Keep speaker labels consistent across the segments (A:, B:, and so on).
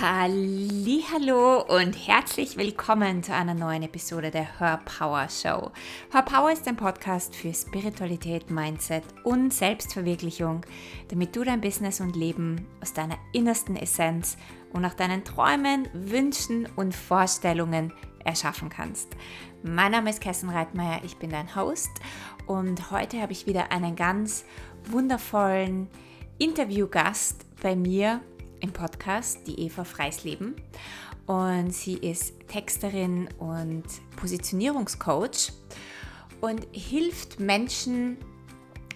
A: Hallo und herzlich willkommen zu einer neuen Episode der Her Power Show. Her Power ist ein Podcast für Spiritualität, Mindset und Selbstverwirklichung, damit du dein Business und Leben aus deiner innersten Essenz und nach deinen Träumen, Wünschen und Vorstellungen erschaffen kannst. Mein Name ist Kerstin Reitmeier, ich bin dein Host und heute habe ich wieder einen ganz wundervollen Interviewgast bei mir im Podcast, die Eva Freisleben. Und sie ist Texterin und Positionierungscoach und hilft Menschen,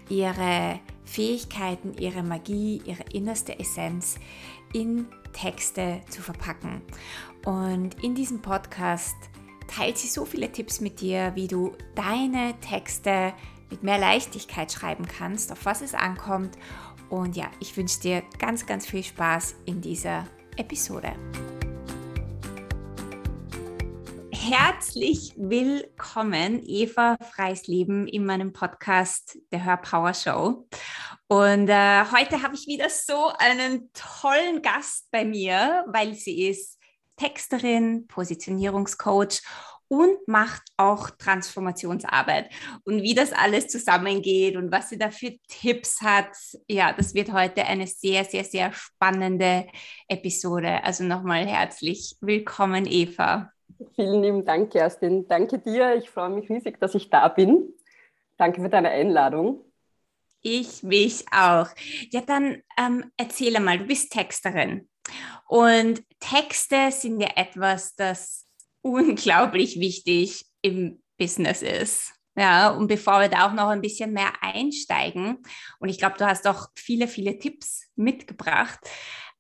A: ihre Fähigkeiten, ihre Magie, ihre innerste Essenz in Texte zu verpacken. Und in diesem Podcast teilt sie so viele Tipps mit dir, wie du deine Texte mit mehr Leichtigkeit schreiben kannst, auf was es ankommt und ja, ich wünsche dir ganz, ganz viel Spaß in dieser Episode. Herzlich willkommen, Eva Freisleben, in meinem Podcast der Hör Power Show. Und äh, heute habe ich wieder so einen tollen Gast bei mir, weil sie ist Texterin, Positionierungscoach und macht auch Transformationsarbeit. Und wie das alles zusammengeht und was sie da für Tipps hat, ja, das wird heute eine sehr, sehr, sehr spannende Episode. Also nochmal herzlich willkommen, Eva.
B: Vielen lieben Dank, Kerstin. Danke dir. Ich freue mich riesig, dass ich da bin. Danke für deine Einladung.
A: Ich mich auch. Ja, dann ähm, erzähle mal, du bist Texterin. Und Texte sind ja etwas, das unglaublich wichtig im Business ist. Ja, und bevor wir da auch noch ein bisschen mehr einsteigen, und ich glaube, du hast auch viele, viele Tipps mitgebracht,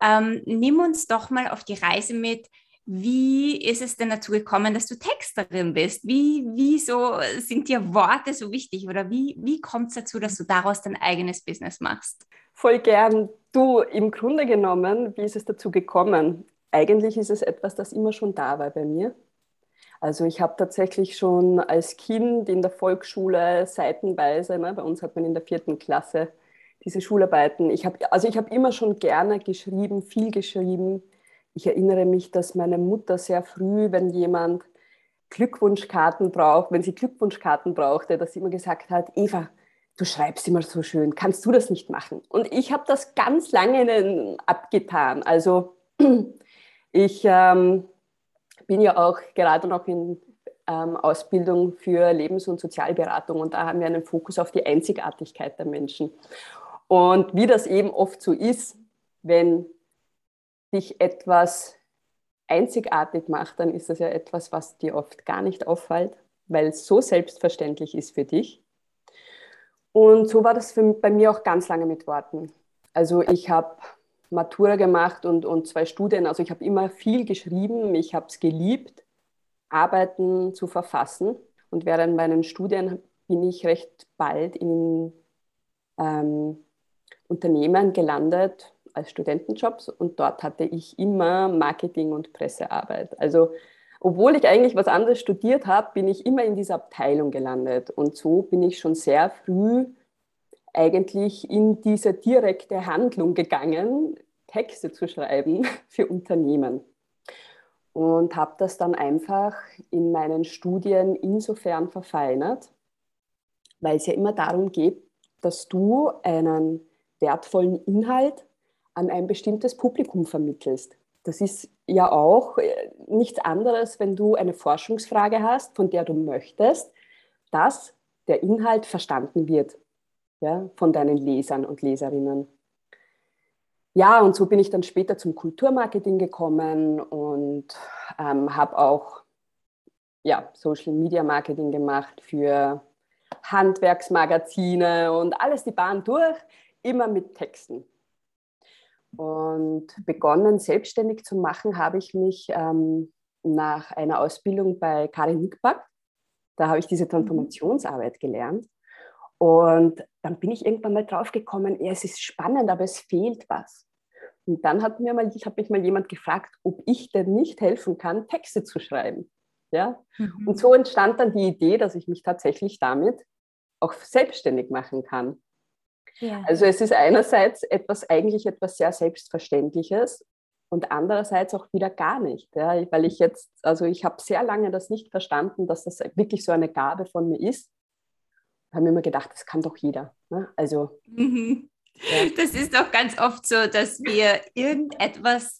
A: ähm, nimm uns doch mal auf die Reise mit, wie ist es denn dazu gekommen, dass du Texterin bist? Wie, wieso sind dir Worte so wichtig oder wie, wie kommt es dazu, dass du daraus dein eigenes Business machst?
B: Voll gern. Du, im Grunde genommen, wie ist es dazu gekommen? Eigentlich ist es etwas, das immer schon da war bei mir. Also ich habe tatsächlich schon als Kind in der Volksschule seitenweise, ne, bei uns hat man in der vierten Klasse diese Schularbeiten, ich habe also ich habe immer schon gerne geschrieben, viel geschrieben. Ich erinnere mich, dass meine Mutter sehr früh, wenn jemand Glückwunschkarten braucht, wenn sie Glückwunschkarten brauchte, dass sie immer gesagt hat, Eva, du schreibst immer so schön, kannst du das nicht machen? Und ich habe das ganz lange abgetan. Also ich ähm, bin ja auch gerade noch in ähm, Ausbildung für Lebens- und Sozialberatung und da haben wir einen Fokus auf die Einzigartigkeit der Menschen. Und wie das eben oft so ist, wenn dich etwas einzigartig macht, dann ist das ja etwas, was dir oft gar nicht auffällt, weil es so selbstverständlich ist für dich. Und so war das für, bei mir auch ganz lange mit Worten. Also ich habe Matura gemacht und, und zwei Studien. Also ich habe immer viel geschrieben, ich habe es geliebt, Arbeiten zu verfassen. Und während meinen Studien bin ich recht bald in ähm, Unternehmen gelandet als Studentenjobs und dort hatte ich immer Marketing und Pressearbeit. Also obwohl ich eigentlich was anderes studiert habe, bin ich immer in dieser Abteilung gelandet und so bin ich schon sehr früh eigentlich in diese direkte Handlung gegangen, Texte zu schreiben für Unternehmen. Und habe das dann einfach in meinen Studien insofern verfeinert, weil es ja immer darum geht, dass du einen wertvollen Inhalt an ein bestimmtes Publikum vermittelst. Das ist ja auch äh, nichts anderes, wenn du eine Forschungsfrage hast, von der du möchtest, dass der Inhalt verstanden wird ja, von deinen Lesern und Leserinnen. Ja, und so bin ich dann später zum Kulturmarketing gekommen und ähm, habe auch ja, Social Media Marketing gemacht für Handwerksmagazine und alles die Bahn durch, immer mit Texten. Und begonnen selbstständig zu machen habe ich mich ähm, nach einer Ausbildung bei Karin Nickback. Da habe ich diese Transformationsarbeit gelernt. Und dann bin ich irgendwann mal drauf gekommen, ja, es ist spannend, aber es fehlt was. Und dann hat mir mal, ich habe mich mal jemand gefragt, ob ich denn nicht helfen kann, Texte zu schreiben. Ja? Mhm. Und so entstand dann die Idee, dass ich mich tatsächlich damit auch selbstständig machen kann. Ja. Also es ist einerseits etwas, eigentlich etwas sehr Selbstverständliches, und andererseits auch wieder gar nicht, ja, weil ich jetzt, also ich habe sehr lange das nicht verstanden, dass das wirklich so eine Gabe von mir ist. Ich habe mir immer gedacht, das kann doch jeder. Ne? Also
A: mhm. ja. das ist doch ganz oft so, dass wir irgendetwas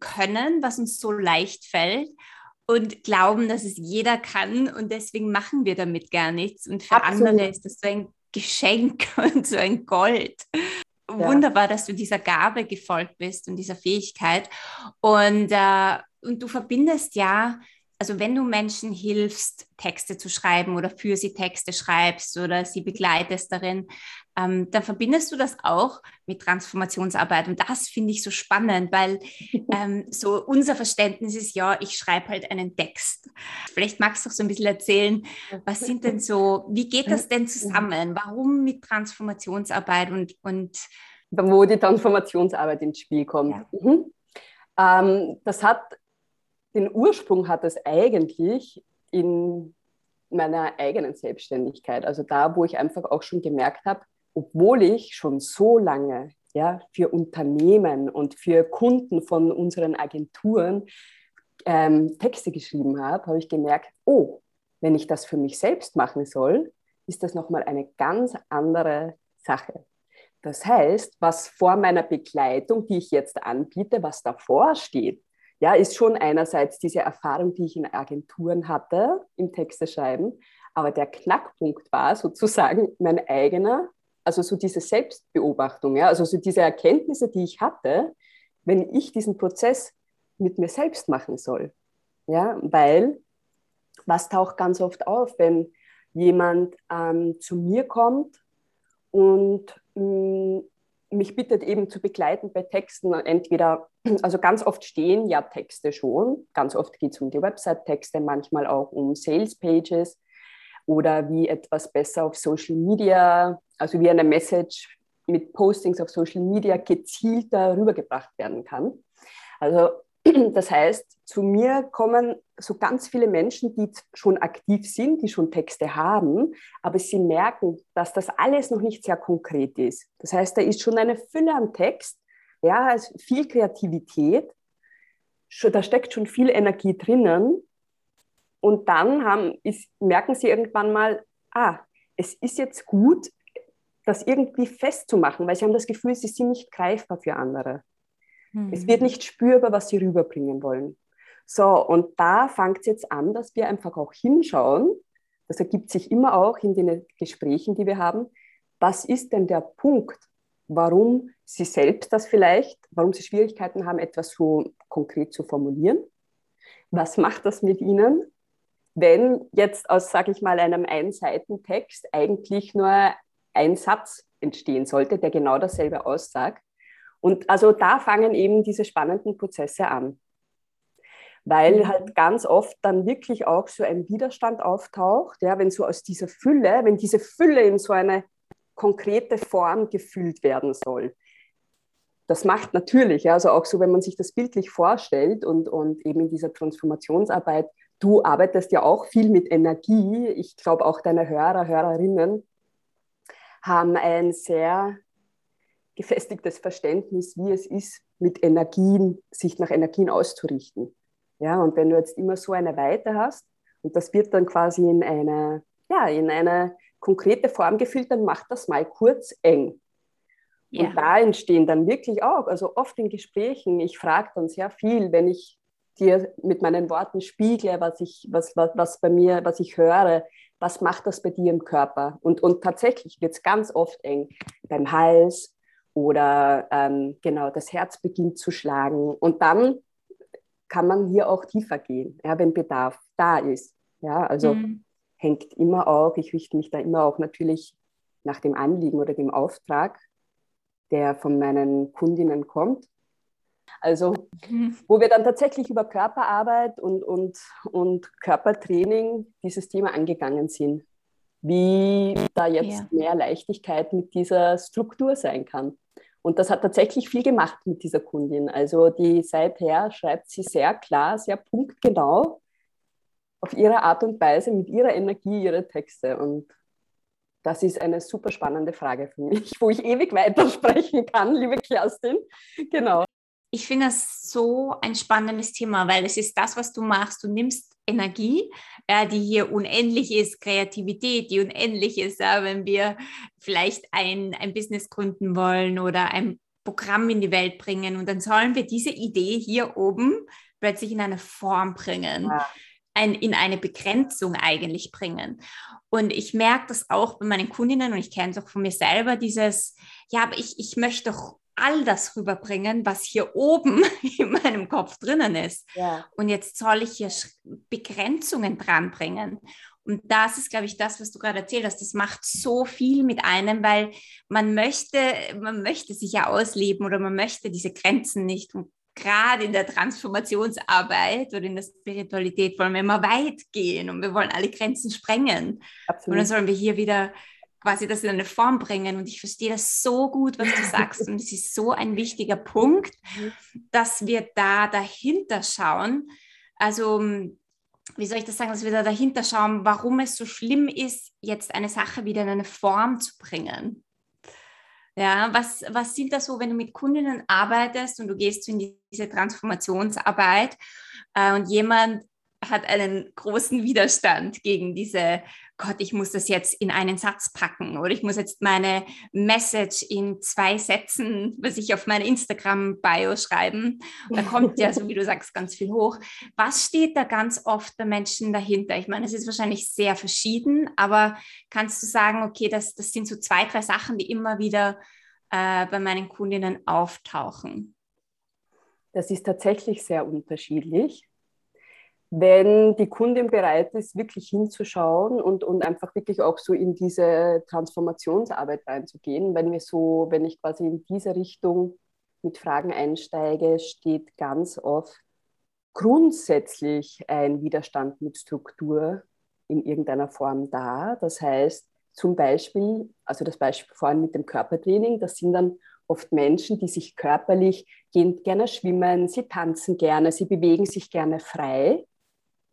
A: können, was uns so leicht fällt und glauben, dass es jeder kann und deswegen machen wir damit gar nichts. Und für Absolut. andere ist das so ein Geschenk und so ein Gold. Ja. Wunderbar, dass du dieser Gabe gefolgt bist und dieser Fähigkeit. Und, äh, und du verbindest ja also wenn du Menschen hilfst, Texte zu schreiben oder für sie Texte schreibst oder sie begleitest darin, ähm, dann verbindest du das auch mit Transformationsarbeit. Und das finde ich so spannend, weil ähm, so unser Verständnis ist, ja, ich schreibe halt einen Text. Vielleicht magst du doch so ein bisschen erzählen, was sind denn so, wie geht das denn zusammen? Warum mit Transformationsarbeit und, und
B: wo die Transformationsarbeit ins Spiel kommt. Ja. Mhm. Ähm, das hat den Ursprung hat es eigentlich in meiner eigenen Selbstständigkeit. Also da, wo ich einfach auch schon gemerkt habe, obwohl ich schon so lange ja, für Unternehmen und für Kunden von unseren Agenturen ähm, Texte geschrieben habe, habe ich gemerkt, oh, wenn ich das für mich selbst machen soll, ist das nochmal eine ganz andere Sache. Das heißt, was vor meiner Begleitung, die ich jetzt anbiete, was davor steht, ja, ist schon einerseits diese Erfahrung, die ich in Agenturen hatte, im Texte schreiben, aber der Knackpunkt war sozusagen mein eigener, also so diese Selbstbeobachtung, ja, also so diese Erkenntnisse, die ich hatte, wenn ich diesen Prozess mit mir selbst machen soll. Ja, weil was taucht ganz oft auf, wenn jemand ähm, zu mir kommt und mh, mm, mich bittet eben zu begleiten bei Texten, entweder, also ganz oft stehen ja Texte schon, ganz oft geht es um die Website-Texte, manchmal auch um Sales-Pages oder wie etwas besser auf Social Media, also wie eine Message mit Postings auf Social Media gezielter rübergebracht werden kann. Also das heißt, zu mir kommen so ganz viele Menschen, die schon aktiv sind, die schon Texte haben, aber sie merken, dass das alles noch nicht sehr konkret ist. Das heißt, da ist schon eine Fülle an Text, ja, viel Kreativität, da steckt schon viel Energie drinnen. Und dann haben, ist, merken sie irgendwann mal, ah, es ist jetzt gut, das irgendwie festzumachen, weil sie haben das Gefühl, sie sind nicht greifbar für andere. Es wird mhm. nicht spürbar, was sie rüberbringen wollen. So, und da fängt es jetzt an, dass wir einfach auch hinschauen. Das ergibt sich immer auch in den Gesprächen, die wir haben. Was ist denn der Punkt, warum Sie selbst das vielleicht, warum Sie Schwierigkeiten haben, etwas so konkret zu formulieren? Was macht das mit Ihnen, wenn jetzt aus, sage ich mal, einem Einseitentext eigentlich nur ein Satz entstehen sollte, der genau dasselbe aussagt? Und also da fangen eben diese spannenden Prozesse an. Weil mhm. halt ganz oft dann wirklich auch so ein Widerstand auftaucht, ja, wenn so aus dieser Fülle, wenn diese Fülle in so eine konkrete Form gefüllt werden soll. Das macht natürlich, ja, also auch so, wenn man sich das bildlich vorstellt und, und eben in dieser Transformationsarbeit, du arbeitest ja auch viel mit Energie. Ich glaube, auch deine Hörer, Hörerinnen haben ein sehr gefestigtes Verständnis, wie es ist, mit Energien, sich nach Energien auszurichten. Ja, und wenn du jetzt immer so eine Weite hast und das wird dann quasi in eine, ja, in eine konkrete Form gefüllt, dann macht das mal kurz eng. Ja. Und da entstehen dann wirklich auch, also oft in Gesprächen, ich frage dann sehr viel, wenn ich dir mit meinen Worten spiegle, was ich, was, was, was bei mir, was ich höre, was macht das bei dir im Körper? Und, und tatsächlich wird es ganz oft eng beim Hals, oder ähm, genau das Herz beginnt zu schlagen. Und dann kann man hier auch tiefer gehen, ja, wenn Bedarf da ist. Ja, also mhm. hängt immer auch, ich richte mich da immer auch natürlich nach dem Anliegen oder dem Auftrag, der von meinen Kundinnen kommt. Also, mhm. wo wir dann tatsächlich über Körperarbeit und, und, und Körpertraining dieses Thema angegangen sind. Wie da jetzt ja. mehr Leichtigkeit mit dieser Struktur sein kann. Und das hat tatsächlich viel gemacht mit dieser Kundin. Also die seither schreibt sie sehr klar, sehr punktgenau auf ihre Art und Weise, mit ihrer Energie ihre Texte. Und das ist eine super spannende Frage für mich, wo ich ewig weitersprechen kann, liebe Kerstin. Genau.
A: ich finde das so ein spannendes Thema, weil es ist das, was du machst. Du nimmst Energie, ja, die hier unendlich ist, Kreativität, die unendlich ist, ja, wenn wir vielleicht ein, ein Business gründen wollen oder ein Programm in die Welt bringen. Und dann sollen wir diese Idee hier oben plötzlich in eine Form bringen. Ja. Ein, in eine Begrenzung eigentlich bringen. Und ich merke das auch bei meinen Kundinnen und ich kenne es auch von mir selber, dieses, ja, aber ich, ich möchte doch all das rüberbringen, was hier oben in meinem Kopf drinnen ist. Ja. Und jetzt soll ich hier Begrenzungen dranbringen. Und das ist, glaube ich, das, was du gerade erzählt hast. Das macht so viel mit einem, weil man möchte, man möchte sich ja ausleben oder man möchte diese Grenzen nicht. Und gerade in der Transformationsarbeit oder in der Spiritualität wollen wir immer weit gehen und wir wollen alle Grenzen sprengen. Absolut. Und dann sollen wir hier wieder quasi das in eine Form bringen. Und ich verstehe das so gut, was du sagst. Und es ist so ein wichtiger Punkt, mhm. dass wir da dahinter schauen. Also, wie soll ich das sagen, dass wir da dahinter schauen, warum es so schlimm ist, jetzt eine Sache wieder in eine Form zu bringen. Ja, was, was sind das so, wenn du mit Kundinnen arbeitest und du gehst in diese Transformationsarbeit äh, und jemand hat einen großen Widerstand gegen diese, Gott, ich muss das jetzt in einen Satz packen oder ich muss jetzt meine Message in zwei Sätzen, was ich auf meine Instagram-Bio schreiben. Da kommt ja, so wie du sagst, ganz viel hoch. Was steht da ganz oft bei Menschen dahinter? Ich meine, es ist wahrscheinlich sehr verschieden, aber kannst du sagen, okay, das, das sind so zwei, drei Sachen, die immer wieder äh, bei meinen Kundinnen auftauchen?
B: Das ist tatsächlich sehr unterschiedlich wenn die Kundin bereit ist, wirklich hinzuschauen und, und einfach wirklich auch so in diese Transformationsarbeit reinzugehen. Wenn wir so, wenn ich quasi in diese Richtung mit Fragen einsteige, steht ganz oft grundsätzlich ein Widerstand mit Struktur in irgendeiner Form da. Das heißt, zum Beispiel, also das Beispiel vorhin mit dem Körpertraining, das sind dann oft Menschen, die sich körperlich gehen gerne schwimmen, sie tanzen gerne, sie bewegen sich gerne frei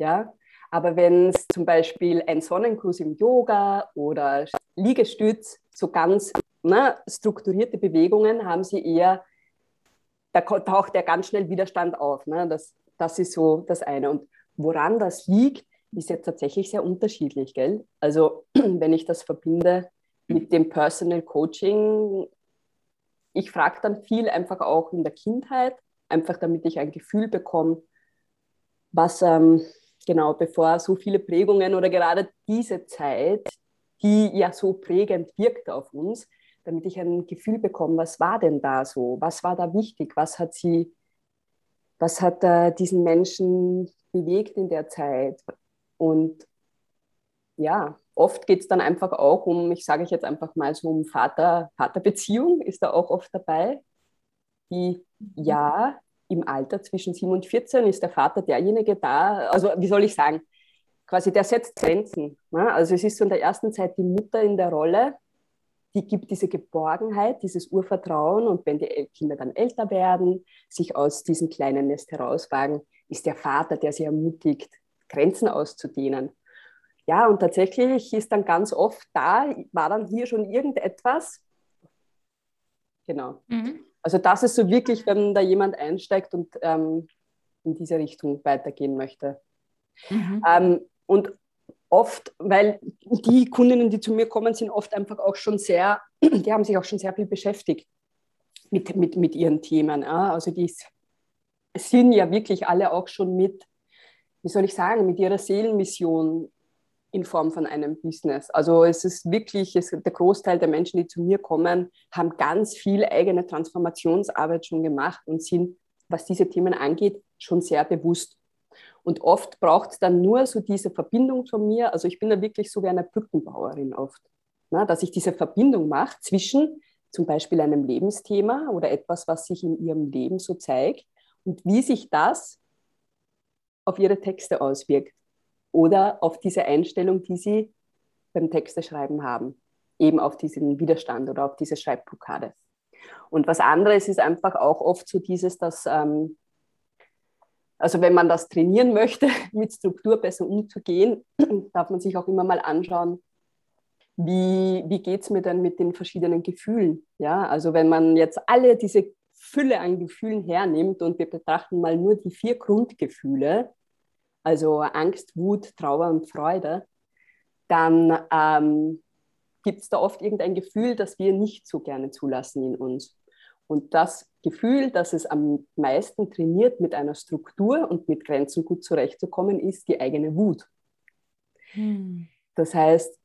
B: ja? Aber wenn es zum Beispiel ein Sonnenkurs im Yoga oder Liegestütz, so ganz ne, strukturierte Bewegungen, haben sie eher, da taucht ja ganz schnell Widerstand auf. Ne? Das, das ist so das eine. Und woran das liegt, ist jetzt tatsächlich sehr unterschiedlich. Gell? Also wenn ich das verbinde mit dem Personal Coaching, ich frage dann viel einfach auch in der Kindheit, einfach damit ich ein Gefühl bekomme, was, ähm, genau, bevor so viele Prägungen oder gerade diese Zeit, die ja so prägend wirkt auf uns, damit ich ein Gefühl bekomme, was war denn da so, was war da wichtig, was hat sie, was hat äh, diesen Menschen bewegt in der Zeit. Und ja, oft geht es dann einfach auch um, ich sage jetzt einfach mal so um Vater, Vaterbeziehung, ist da auch oft dabei, die ja im Alter zwischen 7 und 14 ist der Vater derjenige da, also wie soll ich sagen, quasi der setzt Grenzen. Ne? Also es ist so in der ersten Zeit die Mutter in der Rolle, die gibt diese Geborgenheit, dieses Urvertrauen und wenn die Kinder dann älter werden, sich aus diesem kleinen Nest herauswagen, ist der Vater, der sie ermutigt, Grenzen auszudehnen. Ja, und tatsächlich ist dann ganz oft da, war dann hier schon irgendetwas. Genau. Mhm. Also das ist so wirklich, wenn da jemand einsteigt und ähm, in diese Richtung weitergehen möchte. Mhm. Ähm, und oft, weil die Kundinnen, die zu mir kommen, sind oft einfach auch schon sehr, die haben sich auch schon sehr viel beschäftigt mit, mit, mit ihren Themen. Ja? Also die sind ja wirklich alle auch schon mit, wie soll ich sagen, mit ihrer Seelenmission in Form von einem Business. Also es ist wirklich, es, der Großteil der Menschen, die zu mir kommen, haben ganz viel eigene Transformationsarbeit schon gemacht und sind, was diese Themen angeht, schon sehr bewusst. Und oft braucht es dann nur so diese Verbindung von mir. Also ich bin da wirklich so wie eine Brückenbauerin oft, na, dass ich diese Verbindung mache zwischen zum Beispiel einem Lebensthema oder etwas, was sich in ihrem Leben so zeigt und wie sich das auf ihre Texte auswirkt oder auf diese Einstellung, die sie beim Texteschreiben haben, eben auf diesen Widerstand oder auf diese Schreibblockade. Und was anderes ist einfach auch oft so dieses, dass, ähm, also wenn man das trainieren möchte, mit Struktur besser umzugehen, darf man sich auch immer mal anschauen, wie, wie geht es mir denn mit den verschiedenen Gefühlen? Ja, also wenn man jetzt alle diese Fülle an Gefühlen hernimmt und wir betrachten mal nur die vier Grundgefühle, also Angst, Wut, Trauer und Freude, dann ähm, gibt es da oft irgendein Gefühl, das wir nicht so gerne zulassen in uns. Und das Gefühl, dass es am meisten trainiert, mit einer Struktur und mit Grenzen gut zurechtzukommen, ist die eigene Wut. Hm. Das heißt,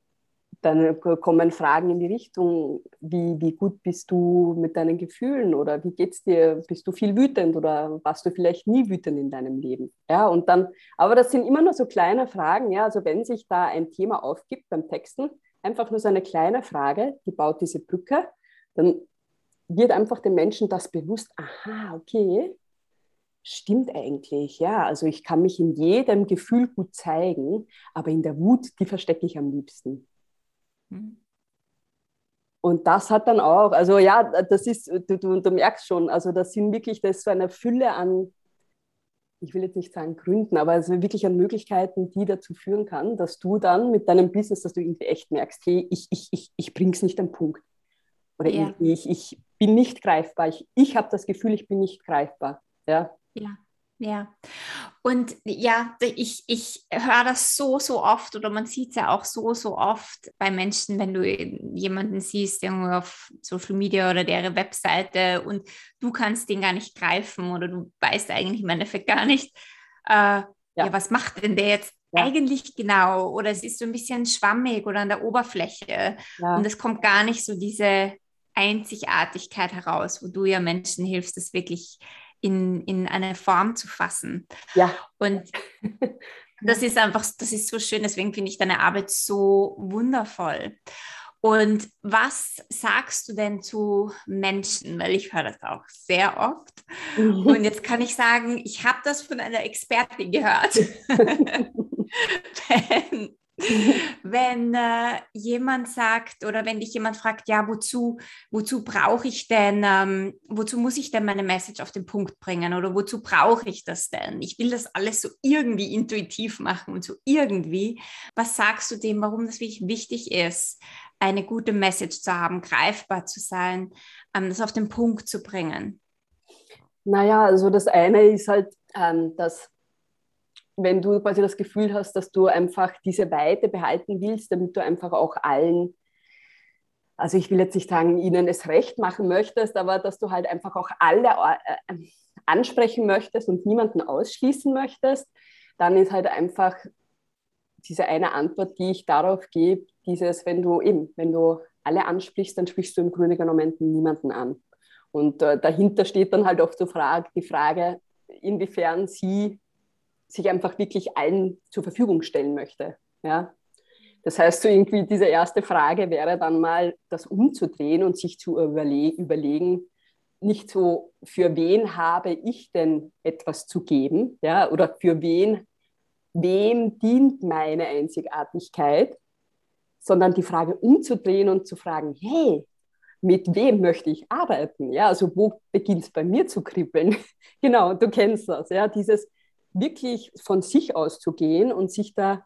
B: dann kommen Fragen in die Richtung, wie, wie gut bist du mit deinen Gefühlen oder wie geht's dir? Bist du viel wütend oder warst du vielleicht nie wütend in deinem Leben? Ja, und dann, aber das sind immer nur so kleine Fragen, ja, also wenn sich da ein Thema aufgibt beim Texten, einfach nur so eine kleine Frage, die baut diese Brücke, dann wird einfach dem Menschen das bewusst, aha, okay, stimmt eigentlich, ja, also ich kann mich in jedem Gefühl gut zeigen, aber in der Wut, die verstecke ich am liebsten. Mhm. Und das hat dann auch, also ja, das ist, du, du, du merkst schon, also das sind wirklich, das ist so eine Fülle an, ich will jetzt nicht sagen Gründen, aber also wirklich an Möglichkeiten, die dazu führen kann, dass du dann mit deinem Business, dass du irgendwie echt merkst, hey, ich, ich, ich, ich bringe es nicht am Punkt. Oder ja. ich, ich bin nicht greifbar. Ich, ich habe das Gefühl, ich bin nicht greifbar. Ja.
A: Ja. Ja, und ja, ich, ich höre das so, so oft oder man sieht es ja auch so, so oft bei Menschen, wenn du jemanden siehst irgendwo auf Social Media oder deren Webseite und du kannst den gar nicht greifen oder du weißt eigentlich im Endeffekt gar nicht, äh, ja. ja. was macht denn der jetzt ja. eigentlich genau? Oder es ist so ein bisschen schwammig oder an der Oberfläche ja. und es kommt gar nicht so diese Einzigartigkeit heraus, wo du ja Menschen hilfst, das wirklich in, in eine Form zu fassen.
B: Ja.
A: Und das ist einfach, das ist so schön, deswegen finde ich deine Arbeit so wundervoll. Und was sagst du denn zu Menschen? Weil ich höre das auch sehr oft. Mhm. Und jetzt kann ich sagen, ich habe das von einer Expertin gehört. wenn, wenn äh, jemand sagt oder wenn dich jemand fragt, ja, wozu, wozu brauche ich denn, ähm, wozu muss ich denn meine Message auf den Punkt bringen oder wozu brauche ich das denn? Ich will das alles so irgendwie intuitiv machen und so irgendwie. Was sagst du dem, warum das wirklich wichtig ist, eine gute Message zu haben, greifbar zu sein, ähm, das auf den Punkt zu bringen?
B: Naja, also das eine ist halt, ähm, dass wenn du quasi das Gefühl hast, dass du einfach diese Weite behalten willst, damit du einfach auch allen, also ich will jetzt nicht sagen, ihnen es recht machen möchtest, aber dass du halt einfach auch alle äh, ansprechen möchtest und niemanden ausschließen möchtest, dann ist halt einfach diese eine Antwort, die ich darauf gebe, dieses, wenn du eben, wenn du alle ansprichst, dann sprichst du im Grunde genommen niemanden an. Und äh, dahinter steht dann halt oft die Frage, inwiefern sie sich einfach wirklich allen zur Verfügung stellen möchte. Ja? Das heißt, so irgendwie diese erste Frage wäre dann mal, das umzudrehen und sich zu überle überlegen, nicht so, für wen habe ich denn etwas zu geben, ja, oder für wen, wem dient meine Einzigartigkeit, sondern die Frage umzudrehen und zu fragen, hey, mit wem möchte ich arbeiten? Ja, also wo beginnt es bei mir zu kribbeln? genau, du kennst das, ja, dieses wirklich von sich aus zu gehen und sich da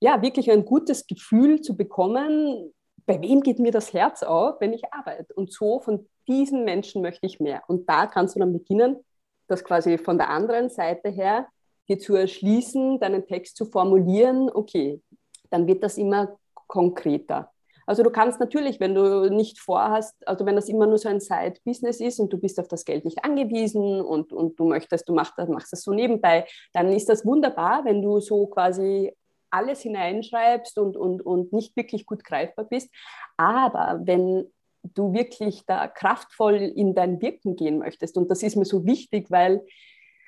B: ja wirklich ein gutes Gefühl zu bekommen, bei wem geht mir das Herz auf, wenn ich arbeite. Und so von diesen Menschen möchte ich mehr. Und da kannst du dann beginnen, das quasi von der anderen Seite her dir zu erschließen, deinen Text zu formulieren. Okay, dann wird das immer konkreter. Also du kannst natürlich, wenn du nicht vorhast, also wenn das immer nur so ein Side-Business ist und du bist auf das Geld nicht angewiesen und, und du möchtest, du machst, machst das so nebenbei, dann ist das wunderbar, wenn du so quasi alles hineinschreibst und, und, und nicht wirklich gut greifbar bist. Aber wenn du wirklich da kraftvoll in dein Wirken gehen möchtest, und das ist mir so wichtig, weil,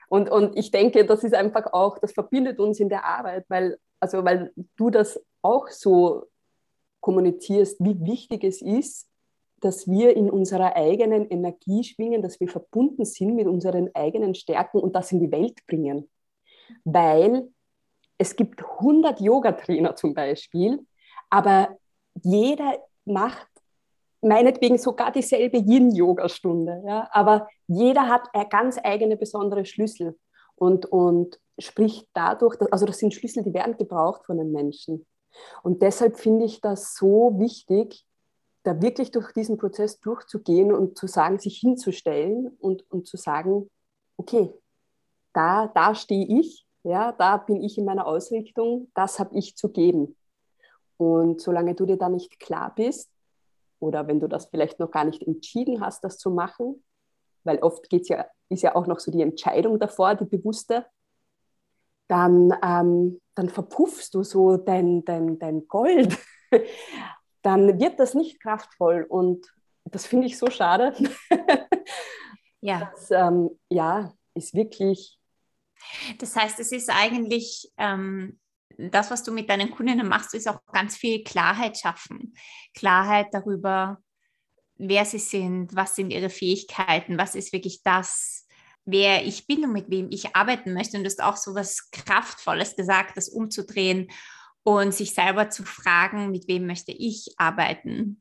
B: und, und ich denke, das ist einfach auch, das verbindet uns in der Arbeit, weil, also weil du das auch so kommunizierst, wie wichtig es ist, dass wir in unserer eigenen Energie schwingen, dass wir verbunden sind mit unseren eigenen Stärken und das in die Welt bringen. Weil es gibt 100 Yoga-Trainer zum Beispiel, aber jeder macht meinetwegen sogar dieselbe Yin-Yoga-Stunde. Ja? Aber jeder hat eine ganz eigene besondere Schlüssel und, und spricht dadurch, also das sind Schlüssel, die werden gebraucht von den Menschen. Und deshalb finde ich das so wichtig, da wirklich durch diesen Prozess durchzugehen und zu sagen, sich hinzustellen und, und zu sagen, okay, da, da stehe ich, ja, da bin ich in meiner Ausrichtung, das habe ich zu geben. Und solange du dir da nicht klar bist, oder wenn du das vielleicht noch gar nicht entschieden hast, das zu machen, weil oft geht's ja, ist ja auch noch so die Entscheidung davor, die bewusste, dann, ähm, dann verpuffst du so dein, dein, dein Gold. dann wird das nicht kraftvoll und das finde ich so schade.
A: ja.
B: Das, ähm, ja, ist wirklich.
A: Das heißt, es ist eigentlich ähm, das, was du mit deinen Kundinnen machst, ist auch ganz viel Klarheit schaffen. Klarheit darüber, wer sie sind, was sind ihre Fähigkeiten, was ist wirklich das, wer ich bin und mit wem ich arbeiten möchte. Und du hast auch so was Kraftvolles gesagt, das umzudrehen und sich selber zu fragen, mit wem möchte ich arbeiten.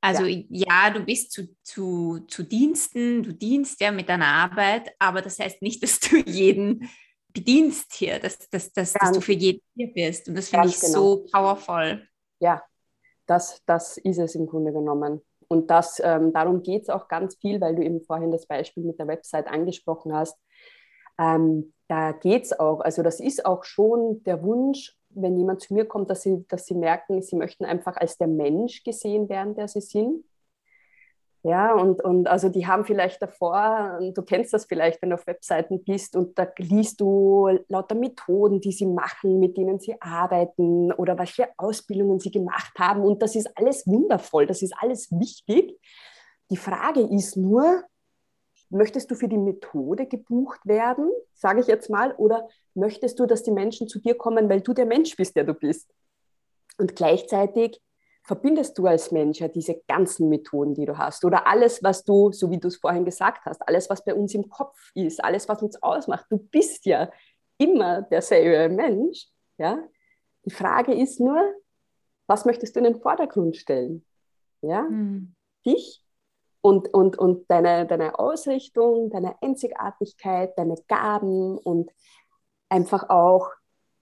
A: Also ja, ja du bist zu, zu, zu Diensten, du dienst ja mit deiner Arbeit, aber das heißt nicht, dass du jeden bedienst hier, dass, dass, dass, dass du für jeden hier bist. Und das finde ich genau. so powerful.
B: Ja, das, das ist es im Grunde genommen. Und das, ähm, darum geht es auch ganz viel, weil du eben vorhin das Beispiel mit der Website angesprochen hast. Ähm, da geht es auch, also das ist auch schon der Wunsch, wenn jemand zu mir kommt, dass sie, dass sie merken, sie möchten einfach als der Mensch gesehen werden, der sie sind. Ja, und, und also die haben vielleicht davor, du kennst das vielleicht, wenn du auf Webseiten bist und da liest du lauter Methoden, die sie machen, mit denen sie arbeiten oder welche Ausbildungen sie gemacht haben. Und das ist alles wundervoll, das ist alles wichtig. Die Frage ist nur, möchtest du für die Methode gebucht werden, sage ich jetzt mal, oder möchtest du, dass die Menschen zu dir kommen, weil du der Mensch bist, der du bist? Und gleichzeitig verbindest du als Mensch ja diese ganzen Methoden, die du hast oder alles, was du, so wie du es vorhin gesagt hast, alles, was bei uns im Kopf ist, alles, was uns ausmacht. Du bist ja immer derselbe Mensch. Ja? Die Frage ist nur, was möchtest du in den Vordergrund stellen? Ja? Mhm. Dich und, und, und deine, deine Ausrichtung, deine Einzigartigkeit, deine Gaben und einfach auch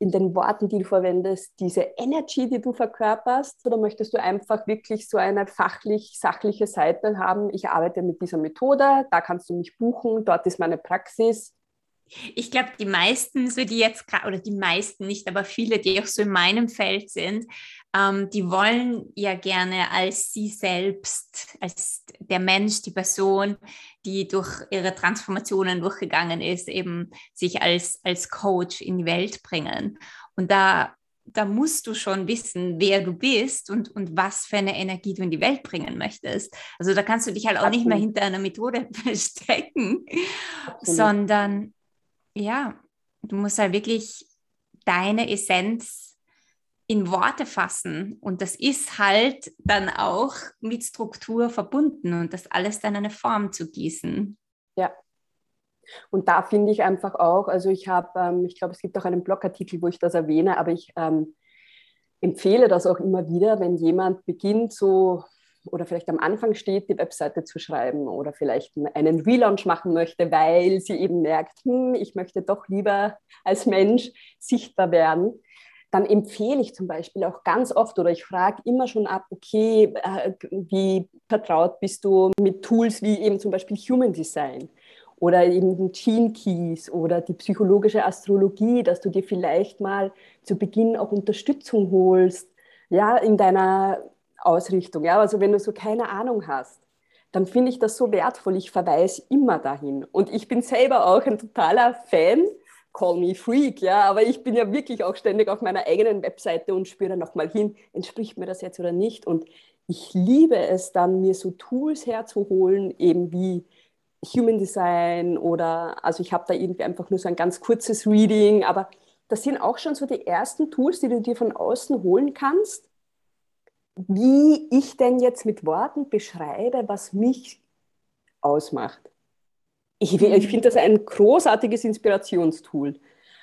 B: in den Worten, die du verwendest, diese Energy, die du verkörperst? Oder möchtest du einfach wirklich so eine fachlich-sachliche Seite haben? Ich arbeite mit dieser Methode, da kannst du mich buchen, dort ist meine Praxis.
A: Ich glaube, die meisten, so die jetzt gerade, oder die meisten nicht, aber viele, die auch so in meinem Feld sind, ähm, die wollen ja gerne als sie selbst, als der Mensch, die Person, die durch ihre Transformationen durchgegangen ist, eben sich als, als Coach in die Welt bringen. Und da, da musst du schon wissen, wer du bist und, und was für eine Energie du in die Welt bringen möchtest. Also da kannst du dich halt auch nicht mehr hinter einer Methode verstecken, Absolut. sondern ja, du musst halt wirklich deine Essenz in Worte fassen. Und das ist halt dann auch mit Struktur verbunden und das alles dann eine Form zu gießen.
B: Ja. Und da finde ich einfach auch, also ich habe, ähm, ich glaube, es gibt auch einen Blogartikel, wo ich das erwähne, aber ich ähm, empfehle das auch immer wieder, wenn jemand beginnt, so oder vielleicht am Anfang steht, die Webseite zu schreiben oder vielleicht einen Relaunch machen möchte, weil sie eben merkt, hm, ich möchte doch lieber als Mensch sichtbar werden, dann empfehle ich zum Beispiel auch ganz oft oder ich frage immer schon ab, okay, äh, wie vertraut bist du mit Tools wie eben zum Beispiel Human Design oder eben Gene Keys oder die psychologische Astrologie, dass du dir vielleicht mal zu Beginn auch Unterstützung holst, ja, in deiner Ausrichtung. Ja? Also wenn du so keine Ahnung hast, dann finde ich das so wertvoll. Ich verweise immer dahin. Und ich bin selber auch ein totaler Fan, call me Freak, ja, aber ich bin ja wirklich auch ständig auf meiner eigenen Webseite und spüre nochmal hin, entspricht mir das jetzt oder nicht. Und ich liebe es dann, mir so Tools herzuholen, eben wie Human Design oder, also ich habe da irgendwie einfach nur so ein ganz kurzes Reading, aber das sind auch schon so die ersten Tools, die du dir von außen holen kannst, wie ich denn jetzt mit Worten beschreibe, was mich ausmacht. Ich, ich finde das ein großartiges Inspirationstool.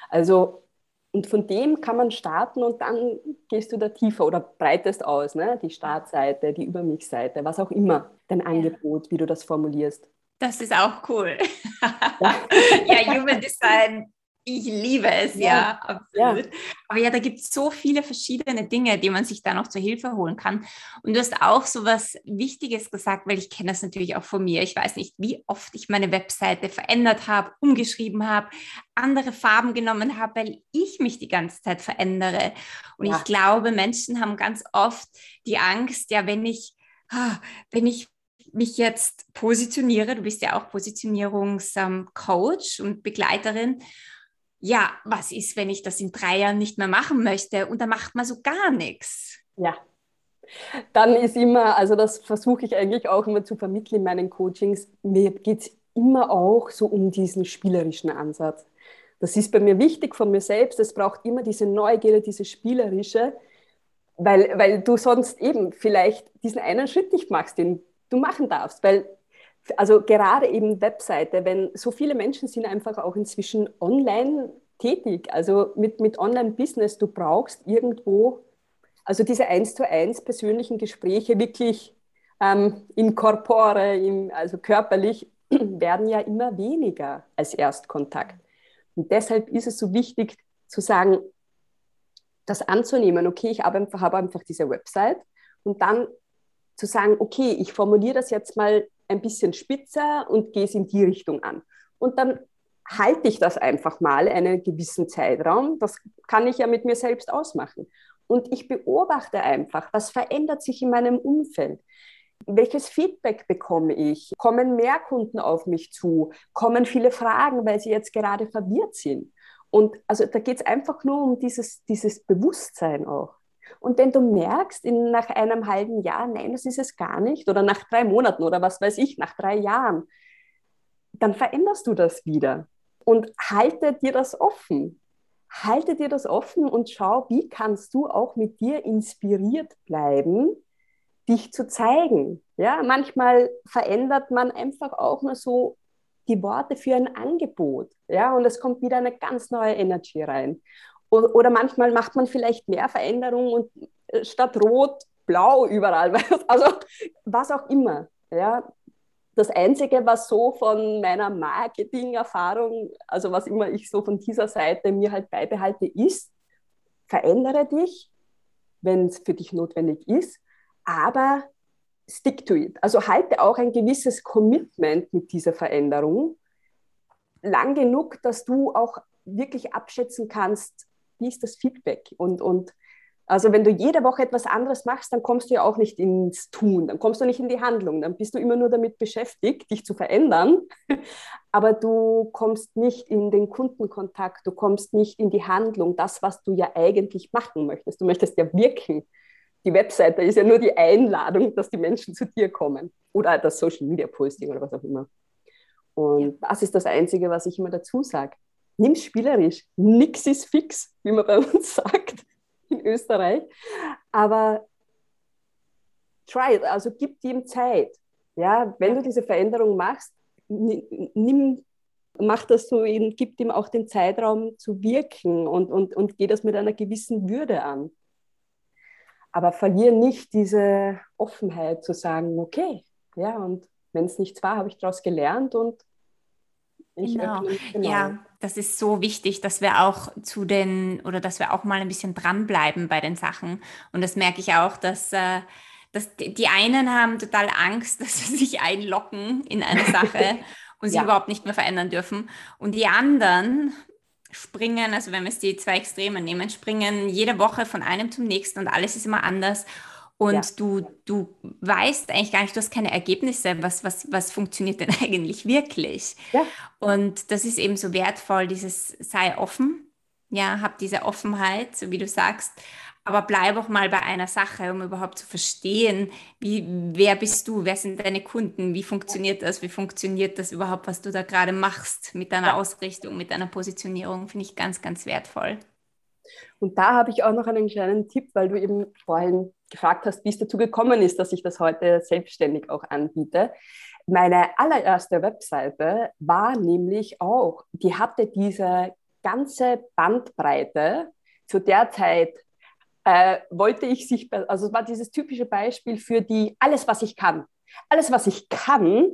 B: Also, und von dem kann man starten und dann gehst du da tiefer oder breitest aus, ne? die Startseite, die Über mich-Seite, was auch immer, dein. Angebot, wie du das formulierst.
A: Das ist auch cool. ja, Human Design Ich liebe es, ja, ja absolut. Ja. Aber ja, da gibt es so viele verschiedene Dinge, die man sich da noch zur Hilfe holen kann. Und du hast auch so was Wichtiges gesagt, weil ich kenne das natürlich auch von mir. Ich weiß nicht, wie oft ich meine Webseite verändert habe, umgeschrieben habe, andere Farben genommen habe, weil ich mich die ganze Zeit verändere. Und ja. ich glaube, Menschen haben ganz oft die Angst, ja, wenn ich, ah, wenn ich mich jetzt positioniere, du bist ja auch Positionierungscoach und Begleiterin, ja, was ist, wenn ich das in drei Jahren nicht mehr machen möchte und dann macht man so gar nichts?
B: Ja. Dann ist immer, also das versuche ich eigentlich auch immer zu vermitteln in meinen Coachings, mir geht es immer auch so um diesen spielerischen Ansatz. Das ist bei mir wichtig von mir selbst. Es braucht immer diese Neugierde, diese spielerische, weil, weil du sonst eben vielleicht diesen einen Schritt nicht machst, den du machen darfst. Weil also gerade eben Webseite, wenn so viele Menschen sind einfach auch inzwischen online tätig, also mit, mit Online-Business, du brauchst irgendwo, also diese eins zu eins persönlichen Gespräche wirklich ähm, in corpore, in, also körperlich, werden ja immer weniger als Erstkontakt. Und deshalb ist es so wichtig zu sagen, das anzunehmen, okay, ich habe einfach, habe einfach diese Website und dann zu sagen, okay, ich formuliere das jetzt mal ein bisschen spitzer und gehe es in die Richtung an. Und dann halte ich das einfach mal einen gewissen Zeitraum. Das kann ich ja mit mir selbst ausmachen. Und ich beobachte einfach, was verändert sich in meinem Umfeld. Welches Feedback bekomme ich? Kommen mehr Kunden auf mich zu? Kommen viele Fragen, weil sie jetzt gerade verwirrt sind? Und also da geht es einfach nur um dieses, dieses Bewusstsein auch. Und wenn du merkst, in, nach einem halben Jahr, nein, das ist es gar nicht, oder nach drei Monaten oder was weiß ich, nach drei Jahren, dann veränderst du das wieder. Und halte dir das offen. Halte dir das offen und schau, wie kannst du auch mit dir inspiriert bleiben, dich zu zeigen. Ja, manchmal verändert man einfach auch nur so die Worte für ein Angebot. Ja, und es kommt wieder eine ganz neue Energie rein. Oder manchmal macht man vielleicht mehr Veränderungen und äh, statt rot, blau überall. Also was auch immer. Ja. Das Einzige, was so von meiner Marketing-Erfahrung, also was immer ich so von dieser Seite mir halt beibehalte, ist, verändere dich, wenn es für dich notwendig ist, aber stick to it. Also halte auch ein gewisses Commitment mit dieser Veränderung lang genug, dass du auch wirklich abschätzen kannst, wie ist das Feedback? Und, und also wenn du jede Woche etwas anderes machst, dann kommst du ja auch nicht ins Tun, dann kommst du nicht in die Handlung, dann bist du immer nur damit beschäftigt, dich zu verändern, aber du kommst nicht in den Kundenkontakt, du kommst nicht in die Handlung, das, was du ja eigentlich machen möchtest. Du möchtest ja wirken. Die Webseite ist ja nur die Einladung, dass die Menschen zu dir kommen oder das Social Media Posting oder was auch immer. Und das ist das Einzige, was ich immer dazu sage nimm spielerisch. Nix ist fix, wie man bei uns sagt in Österreich. Aber try it, also gib ihm Zeit. Ja, wenn du diese Veränderung machst, nimm, mach das so, in, gib ihm auch den Zeitraum zu wirken und, und, und geh das mit einer gewissen Würde an. Aber verliere nicht diese Offenheit zu sagen, okay, ja, und wenn es nichts war, habe ich daraus gelernt und
A: ich genau. genau. Ja, das ist so wichtig, dass wir auch zu den oder dass wir auch mal ein bisschen dranbleiben bei den Sachen. Und das merke ich auch, dass, äh, dass die einen haben total Angst, dass sie sich einlocken in eine Sache und sich ja. überhaupt nicht mehr verändern dürfen. Und die anderen springen, also wenn wir es die zwei Extreme nehmen, springen jede Woche von einem zum nächsten und alles ist immer anders. Und ja. du, du weißt eigentlich gar nicht, du hast keine Ergebnisse, was, was, was funktioniert denn eigentlich wirklich. Ja. Und das ist eben so wertvoll, dieses sei offen, ja, hab diese Offenheit, so wie du sagst, aber bleib auch mal bei einer Sache, um überhaupt zu verstehen, wie, wer bist du, wer sind deine Kunden, wie funktioniert das, wie funktioniert das überhaupt, was du da gerade machst mit deiner. Ausrichtung, mit deiner Positionierung, finde ich ganz, ganz wertvoll.
B: Und da habe ich auch noch einen kleinen Tipp, weil du eben vorhin gefragt hast, wie es dazu gekommen ist, dass ich das heute selbstständig auch anbiete. Meine allererste Webseite war nämlich auch, die hatte diese ganze Bandbreite. Zu der Zeit äh, wollte ich sich, also es war dieses typische Beispiel für die, alles, was ich kann. Alles, was ich kann,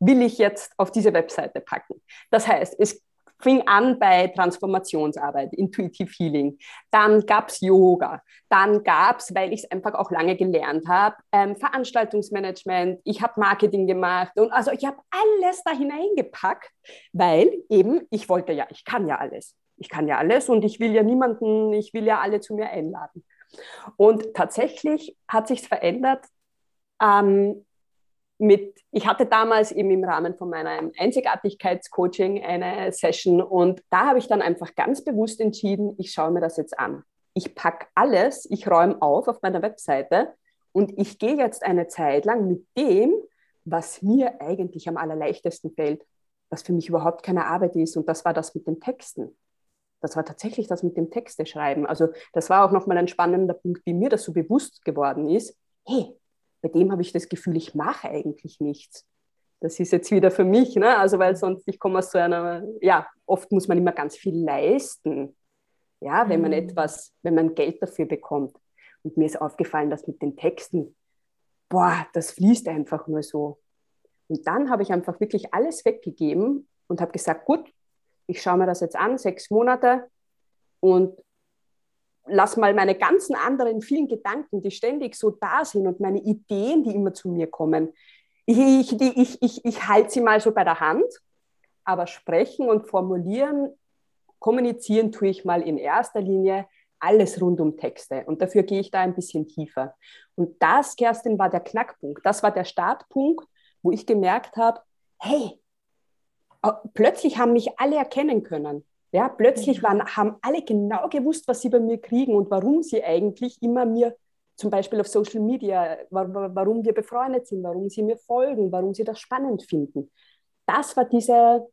B: will ich jetzt auf diese Webseite packen. Das heißt, es fing an bei Transformationsarbeit, Intuitive Healing. Dann gab es Yoga. Dann gab es, weil ich es einfach auch lange gelernt habe, ähm, Veranstaltungsmanagement. Ich habe Marketing gemacht. Und also ich habe alles da hineingepackt, weil eben ich wollte ja, ich kann ja alles. Ich kann ja alles und ich will ja niemanden, ich will ja alle zu mir einladen. Und tatsächlich hat sich verändert. Ähm, mit, ich hatte damals eben im Rahmen von meinem Einzigartigkeitscoaching eine Session und da habe ich dann einfach ganz bewusst entschieden, ich schaue mir das jetzt an. Ich packe alles, ich räume auf auf meiner Webseite und ich gehe jetzt eine Zeit lang mit dem, was mir eigentlich am allerleichtesten fällt, was für mich überhaupt keine Arbeit ist und das war das mit den Texten. Das war tatsächlich das mit dem Texte schreiben. Also das war auch nochmal ein spannender Punkt, wie mir das so bewusst geworden ist. Hey, bei dem habe ich das Gefühl, ich mache eigentlich nichts. Das ist jetzt wieder für mich, ne? also weil sonst, ich komme aus so einer, ja, oft muss man immer ganz viel leisten, ja, wenn man mhm. etwas, wenn man Geld dafür bekommt. Und mir ist aufgefallen, dass mit den Texten, boah, das fließt einfach nur so. Und dann habe ich einfach wirklich alles weggegeben und habe gesagt, gut, ich schaue mir das jetzt an, sechs Monate und lass mal meine ganzen anderen vielen Gedanken, die ständig so da sind und meine Ideen, die immer zu mir kommen, ich, ich, ich, ich, ich halte sie mal so bei der Hand, aber sprechen und formulieren, kommunizieren tue ich mal in erster Linie alles rund um Texte. Und dafür gehe ich da ein bisschen tiefer. Und das, Kerstin, war der Knackpunkt. Das war der Startpunkt, wo ich gemerkt habe, hey, plötzlich haben mich alle erkennen können. Ja, plötzlich mhm. waren, haben alle genau gewusst, was sie bei mir kriegen und warum sie eigentlich immer mir, zum Beispiel auf Social Media, warum wir befreundet sind, warum sie mir folgen, warum sie das spannend finden. Das war diese,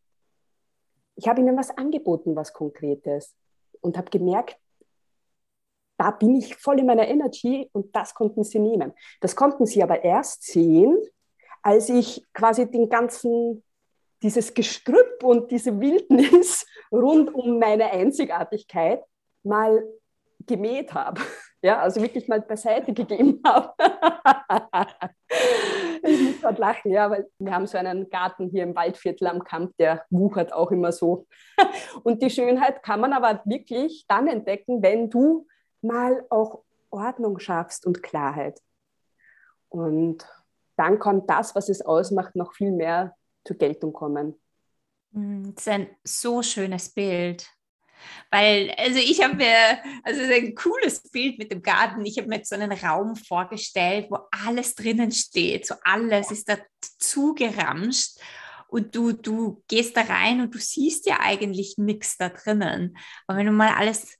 B: ich habe ihnen was angeboten, was Konkretes und habe gemerkt, da bin ich voll in meiner Energy und das konnten sie nehmen. Das konnten sie aber erst sehen, als ich quasi den ganzen dieses Gestrüpp und diese Wildnis rund um meine Einzigartigkeit mal gemäht habe. Ja, also wirklich mal beiseite gegeben habe. ich muss gerade lachen, ja, weil wir haben so einen Garten hier im Waldviertel am Kamp, der wuchert auch immer so. Und die Schönheit kann man aber wirklich dann entdecken, wenn du mal auch Ordnung schaffst und Klarheit. Und dann kommt das, was es ausmacht, noch viel mehr zur Geltung kommen.
A: Mm, das ist ein so schönes Bild. Weil, also ich habe mir, also es ist ein cooles Bild mit dem Garten. Ich habe mir jetzt so einen Raum vorgestellt, wo alles drinnen steht. So alles ist da zugeramscht. Und du, du gehst da rein und du siehst ja eigentlich nichts da drinnen. Aber wenn du mal alles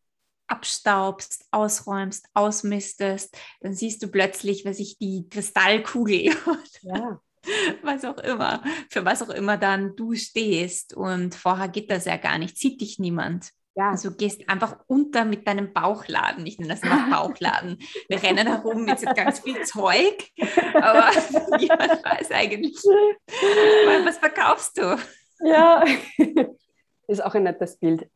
A: abstaubst, ausräumst, ausmistest, dann siehst du plötzlich, was ich die Kristallkugel. Ja was auch immer, für was auch immer dann du stehst. Und vorher geht das ja gar nicht, sieht dich niemand. Ja. Also du gehst einfach unter mit deinem Bauchladen. Ich nenne das immer Bauchladen. Wir rennen herum mit ganz viel Zeug, aber niemand weiß eigentlich, was verkaufst du?
B: Ja, ist auch ein nettes Bild.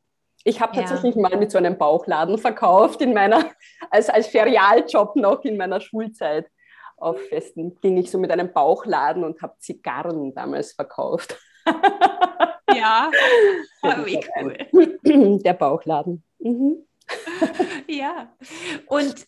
B: Ich habe tatsächlich ja. mal mit so einem Bauchladen verkauft in meiner, als, als Ferialjob noch in meiner Schulzeit auf Festen ging ich so mit einem Bauchladen und habe Zigarren damals verkauft.
A: Ja, oh, wie cool.
B: Der Bauchladen. Mhm.
A: Ja, und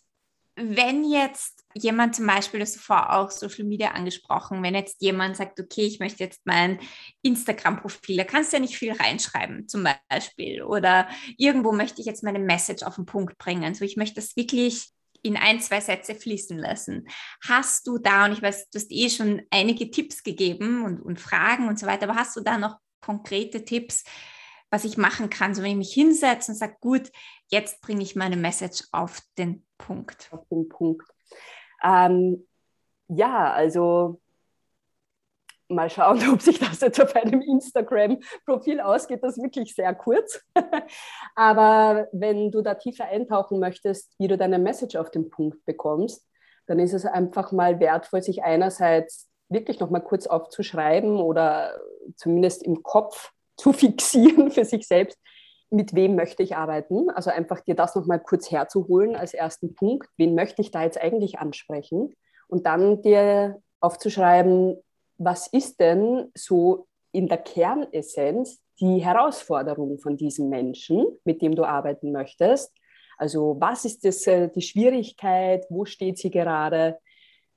A: wenn jetzt jemand zum Beispiel, das vorher auch Social Media angesprochen, wenn jetzt jemand sagt, okay, ich möchte jetzt mein Instagram-Profil, da kannst du ja nicht viel reinschreiben, zum Beispiel, oder irgendwo möchte ich jetzt meine Message auf den Punkt bringen. Also ich möchte das wirklich in ein, zwei Sätze fließen lassen. Hast du da, und ich weiß, du hast eh schon einige Tipps gegeben und, und Fragen und so weiter, aber hast du da noch konkrete Tipps, was ich machen kann, so wenn ich mich hinsetze und sage, gut, jetzt bringe ich meine Message auf den Punkt.
B: Auf den Punkt. Ähm, ja, also mal schauen, ob sich das jetzt auf einem Instagram-Profil ausgeht. Das ist wirklich sehr kurz. Aber wenn du da tiefer eintauchen möchtest, wie du deine Message auf den Punkt bekommst, dann ist es einfach mal wertvoll, sich einerseits wirklich noch mal kurz aufzuschreiben oder zumindest im Kopf zu fixieren für sich selbst, mit wem möchte ich arbeiten? Also einfach dir das noch mal kurz herzuholen als ersten Punkt. Wen möchte ich da jetzt eigentlich ansprechen? Und dann dir aufzuschreiben, was ist denn so in der Kernessenz die Herausforderung von diesem Menschen, mit dem du arbeiten möchtest. Also was ist das, äh, die Schwierigkeit, wo steht sie gerade?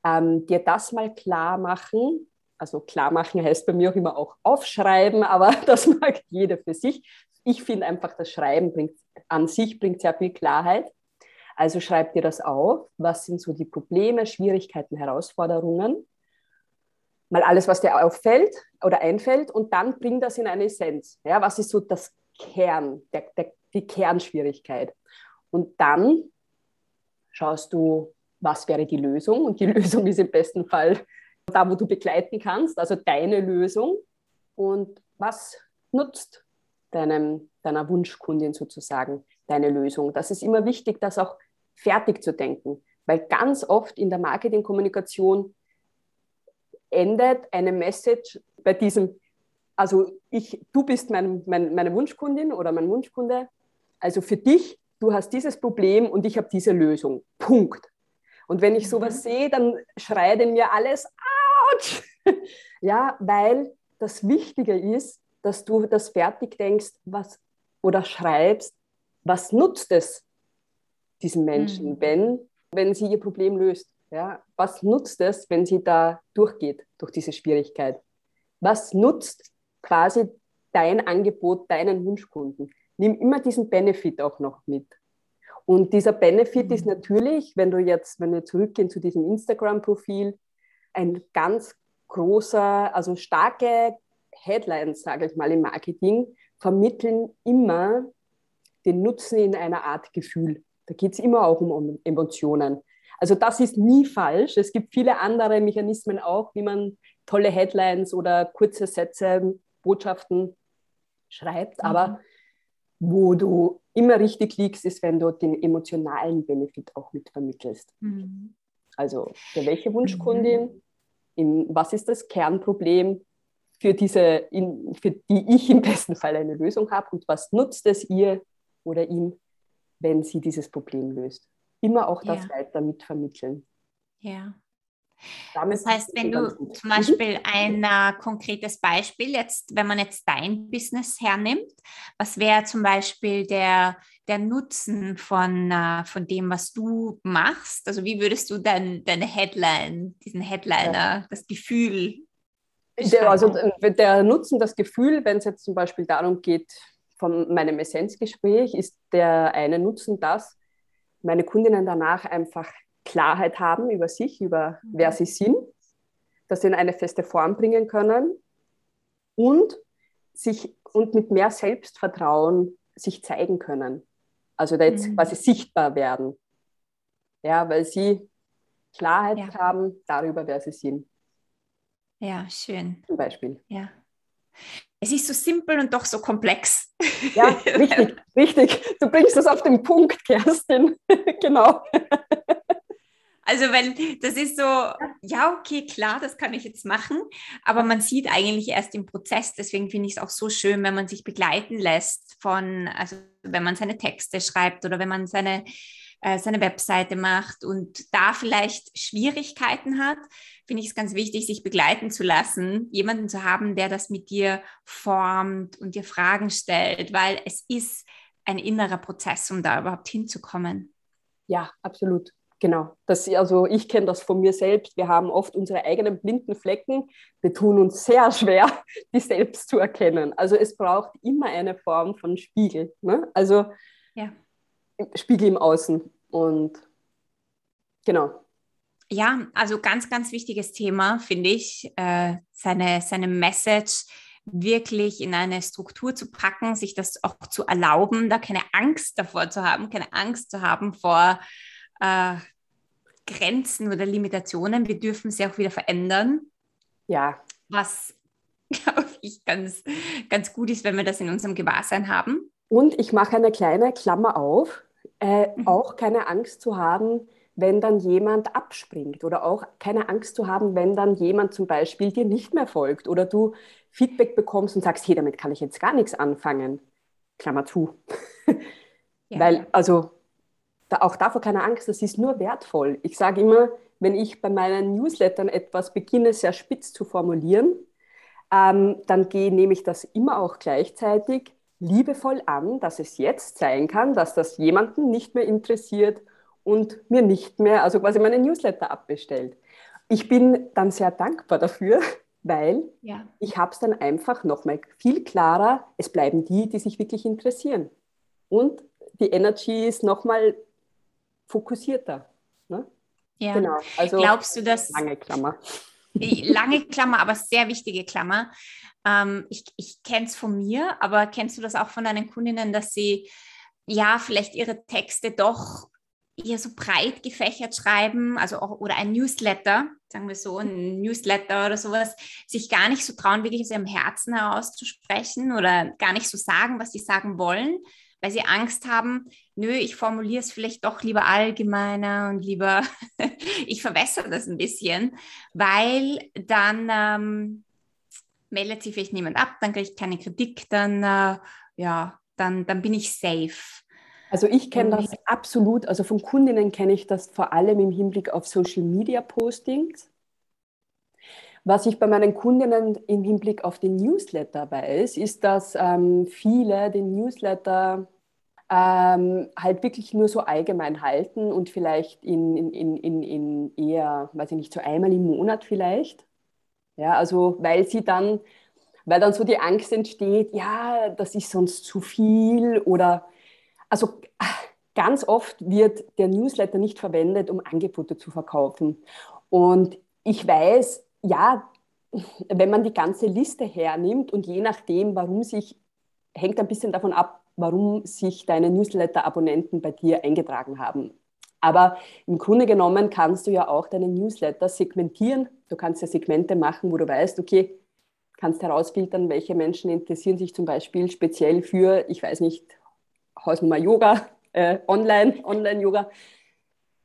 B: Ähm, dir das mal klar machen. Also klar machen heißt bei mir auch immer auch aufschreiben, aber das mag jeder für sich. Ich finde einfach, das Schreiben bringt an sich bringt sehr viel Klarheit. Also schreib dir das auf. Was sind so die Probleme, Schwierigkeiten, Herausforderungen? Mal alles, was dir auffällt oder einfällt und dann bring das in eine Essenz. Ja, was ist so das Kern, der, der, die Kernschwierigkeit? Und dann schaust du, was wäre die Lösung? Und die Lösung ist im besten Fall da, wo du begleiten kannst, also deine Lösung. Und was nutzt deinem, deiner Wunschkundin sozusagen deine Lösung? Das ist immer wichtig, das auch fertig zu denken, weil ganz oft in der Marketingkommunikation endet eine Message bei diesem, also ich, du bist mein, mein, meine Wunschkundin oder mein Wunschkunde, also für dich, du hast dieses Problem und ich habe diese Lösung. Punkt. Und wenn ich sowas mhm. sehe, dann schreit in mir alles, ouch! ja, weil das Wichtige ist, dass du das fertig denkst, was oder schreibst, was nutzt es diesen Menschen, mhm. wenn, wenn sie ihr Problem löst? Ja? Was nutzt es, wenn sie da durchgeht, durch diese Schwierigkeit? Was nutzt quasi dein Angebot, deinen Wunschkunden? Nimm immer diesen Benefit auch noch mit. Und dieser Benefit mhm. ist natürlich, wenn du jetzt, wenn wir zurückgehen zu diesem Instagram-Profil, ein ganz großer, also starke Headlines, sage ich mal, im Marketing, vermitteln immer den Nutzen in einer Art Gefühl. Da geht es immer auch um Emotionen. Also das ist nie falsch. Es gibt viele andere Mechanismen auch, wie man tolle Headlines oder kurze Sätze, Botschaften schreibt. Mhm. Aber wo du immer richtig liegst, ist, wenn du den emotionalen Benefit auch mit vermittelst. Mhm. Also für welche Wunschkundin, mhm. in, was ist das Kernproblem, für, diese, in, für die ich im besten Fall eine Lösung habe und was nutzt es ihr oder ihm, wenn sie dieses Problem löst. Immer auch das ja. weiter mitvermitteln.
A: Ja. Damit das heißt, wenn du zum mhm. Beispiel ein äh, konkretes Beispiel jetzt, wenn man jetzt dein Business hernimmt, was wäre zum Beispiel der, der Nutzen von, äh, von dem, was du machst? Also wie würdest du dein, deine Headline, diesen Headliner, ja. das Gefühl
B: der, also der Nutzen, das Gefühl, wenn es jetzt zum Beispiel darum geht, von meinem Essenzgespräch ist der eine Nutzen, dass meine Kundinnen danach einfach Klarheit haben über sich, über mhm. wer sie sind, dass sie in eine feste Form bringen können und sich und mit mehr Selbstvertrauen sich zeigen können. Also da jetzt mhm. quasi sichtbar werden. Ja, weil sie Klarheit ja. haben darüber, wer sie sind.
A: Ja, schön.
B: Zum Beispiel.
A: Ja. Es ist so simpel und doch so komplex.
B: Ja, richtig, richtig. Du bringst das auf den Punkt, Kerstin. genau.
A: Also, weil das ist so, ja, okay, klar, das kann ich jetzt machen, aber man sieht eigentlich erst im Prozess. Deswegen finde ich es auch so schön, wenn man sich begleiten lässt von, also wenn man seine Texte schreibt oder wenn man seine, äh, seine Webseite macht und da vielleicht Schwierigkeiten hat, finde ich es ganz wichtig, sich begleiten zu lassen, jemanden zu haben, der das mit dir formt und dir Fragen stellt, weil es ist ein innerer Prozess, um da überhaupt hinzukommen.
B: Ja, absolut. Genau. Das, also ich kenne das von mir selbst. Wir haben oft unsere eigenen blinden Flecken. Wir tun uns sehr schwer, die selbst zu erkennen. Also es braucht immer eine Form von Spiegel. Ne? Also ja. Spiegel im Außen. Und genau.
A: Ja, also ganz, ganz wichtiges Thema, finde ich, äh, seine, seine Message wirklich in eine Struktur zu packen, sich das auch zu erlauben, da keine Angst davor zu haben, keine Angst zu haben vor äh, Grenzen oder Limitationen. Wir dürfen sie auch wieder verändern.
B: Ja.
A: Was, glaube ich, ganz, ganz gut ist, wenn wir das in unserem Gewahrsein haben.
B: Und ich mache eine kleine Klammer auf, äh, mhm. auch keine Angst zu haben, wenn dann jemand abspringt oder auch keine Angst zu haben, wenn dann jemand zum Beispiel dir nicht mehr folgt oder du Feedback bekommst und sagst, hey, damit kann ich jetzt gar nichts anfangen. Klammer zu. Ja. Weil, also da, auch davor keine Angst, das ist nur wertvoll. Ich sage immer, wenn ich bei meinen Newslettern etwas beginne, sehr spitz zu formulieren, ähm, dann gehe, nehme ich das immer auch gleichzeitig liebevoll an, dass es jetzt sein kann, dass das jemanden nicht mehr interessiert und mir nicht mehr, also quasi meine Newsletter abbestellt. Ich bin dann sehr dankbar dafür, weil ja. ich habe es dann einfach nochmal viel klarer, es bleiben die, die sich wirklich interessieren. Und die Energy ist nochmal fokussierter. Ne?
A: Ja. Genau. Also Glaubst du, dass.
B: Lange Klammer.
A: Lange Klammer, aber sehr wichtige Klammer. Ähm, ich ich kenne es von mir, aber kennst du das auch von deinen Kundinnen, dass sie ja vielleicht ihre Texte doch eher so breit gefächert schreiben, also auch, oder ein Newsletter, sagen wir so, ein Newsletter oder sowas, sich gar nicht so trauen, wirklich aus ihrem Herzen herauszusprechen oder gar nicht so sagen, was sie sagen wollen, weil sie Angst haben, nö, ich formuliere es vielleicht doch lieber allgemeiner und lieber, ich verwässere das ein bisschen, weil dann ähm, meldet sich vielleicht niemand ab, dann kriege ich keine Kritik, dann, äh, ja, dann, dann bin ich safe.
B: Also ich kenne das absolut, also von Kundinnen kenne ich das vor allem im Hinblick auf Social Media Postings. Was ich bei meinen Kundinnen im Hinblick auf den Newsletter weiß, ist, dass ähm, viele den Newsletter ähm, halt wirklich nur so allgemein halten und vielleicht in, in, in, in eher, weiß ich nicht, so einmal im Monat vielleicht. Ja, also weil sie dann, weil dann so die Angst entsteht, ja, das ist sonst zu viel oder also ganz oft wird der Newsletter nicht verwendet, um Angebote zu verkaufen. Und ich weiß, ja, wenn man die ganze Liste hernimmt und je nachdem, warum sich, hängt ein bisschen davon ab, warum sich deine Newsletter-Abonnenten bei dir eingetragen haben. Aber im Grunde genommen kannst du ja auch deine Newsletter segmentieren. Du kannst ja Segmente machen, wo du weißt, okay, kannst herausfiltern, welche Menschen interessieren sich zum Beispiel speziell für, ich weiß nicht, Hausnummer Yoga, äh, Online, Online-Yoga.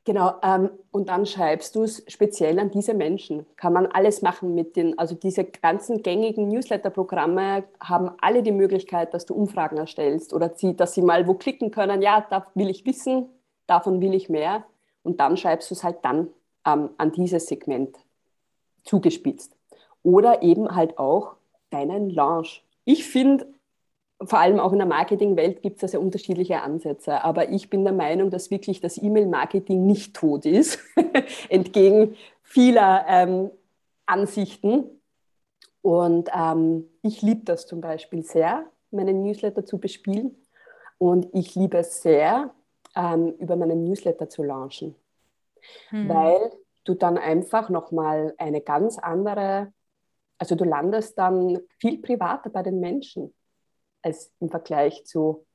B: Genau, ähm, und dann schreibst du es speziell an diese Menschen. Kann man alles machen mit den, also diese ganzen gängigen Newsletter-Programme haben alle die Möglichkeit, dass du Umfragen erstellst oder sie, dass sie mal wo klicken können, ja, da will ich wissen, davon will ich mehr. Und dann schreibst du es halt dann ähm, an dieses Segment zugespitzt. Oder eben halt auch deinen Launch. Ich finde, vor allem auch in der Marketingwelt gibt es da sehr unterschiedliche Ansätze. Aber ich bin der Meinung, dass wirklich das E-Mail-Marketing nicht tot ist, entgegen vieler ähm, Ansichten. Und ähm, ich liebe das zum Beispiel sehr, meine Newsletter zu bespielen. Und ich liebe es sehr, ähm, über meinen Newsletter zu launchen. Hm. Weil du dann einfach nochmal eine ganz andere, also du landest dann viel privater bei den Menschen als im Vergleich zu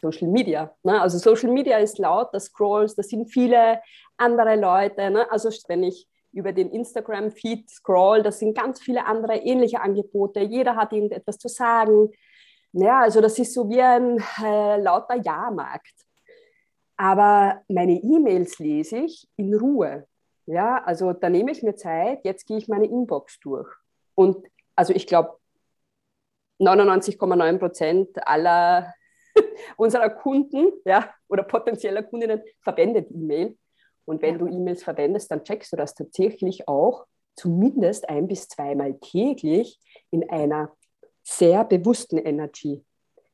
B: Social Media. Ne? Also Social Media ist laut, das Scrolls, da sind viele andere Leute. Ne? Also wenn ich über den Instagram-Feed scroll, das sind ganz viele andere ähnliche Angebote. Jeder hat irgendetwas zu sagen. Ja, also das ist so wie ein äh, lauter Jahrmarkt. Aber meine E-Mails lese ich in Ruhe. Ja, also da nehme ich mir Zeit, jetzt gehe ich meine Inbox durch. Und also ich glaube, 99,9 Prozent aller unserer Kunden ja, oder potenzieller Kundinnen verwendet E-Mail. Und wenn du E-Mails verwendest, dann checkst du das tatsächlich auch zumindest ein bis zweimal täglich in einer sehr bewussten Energy.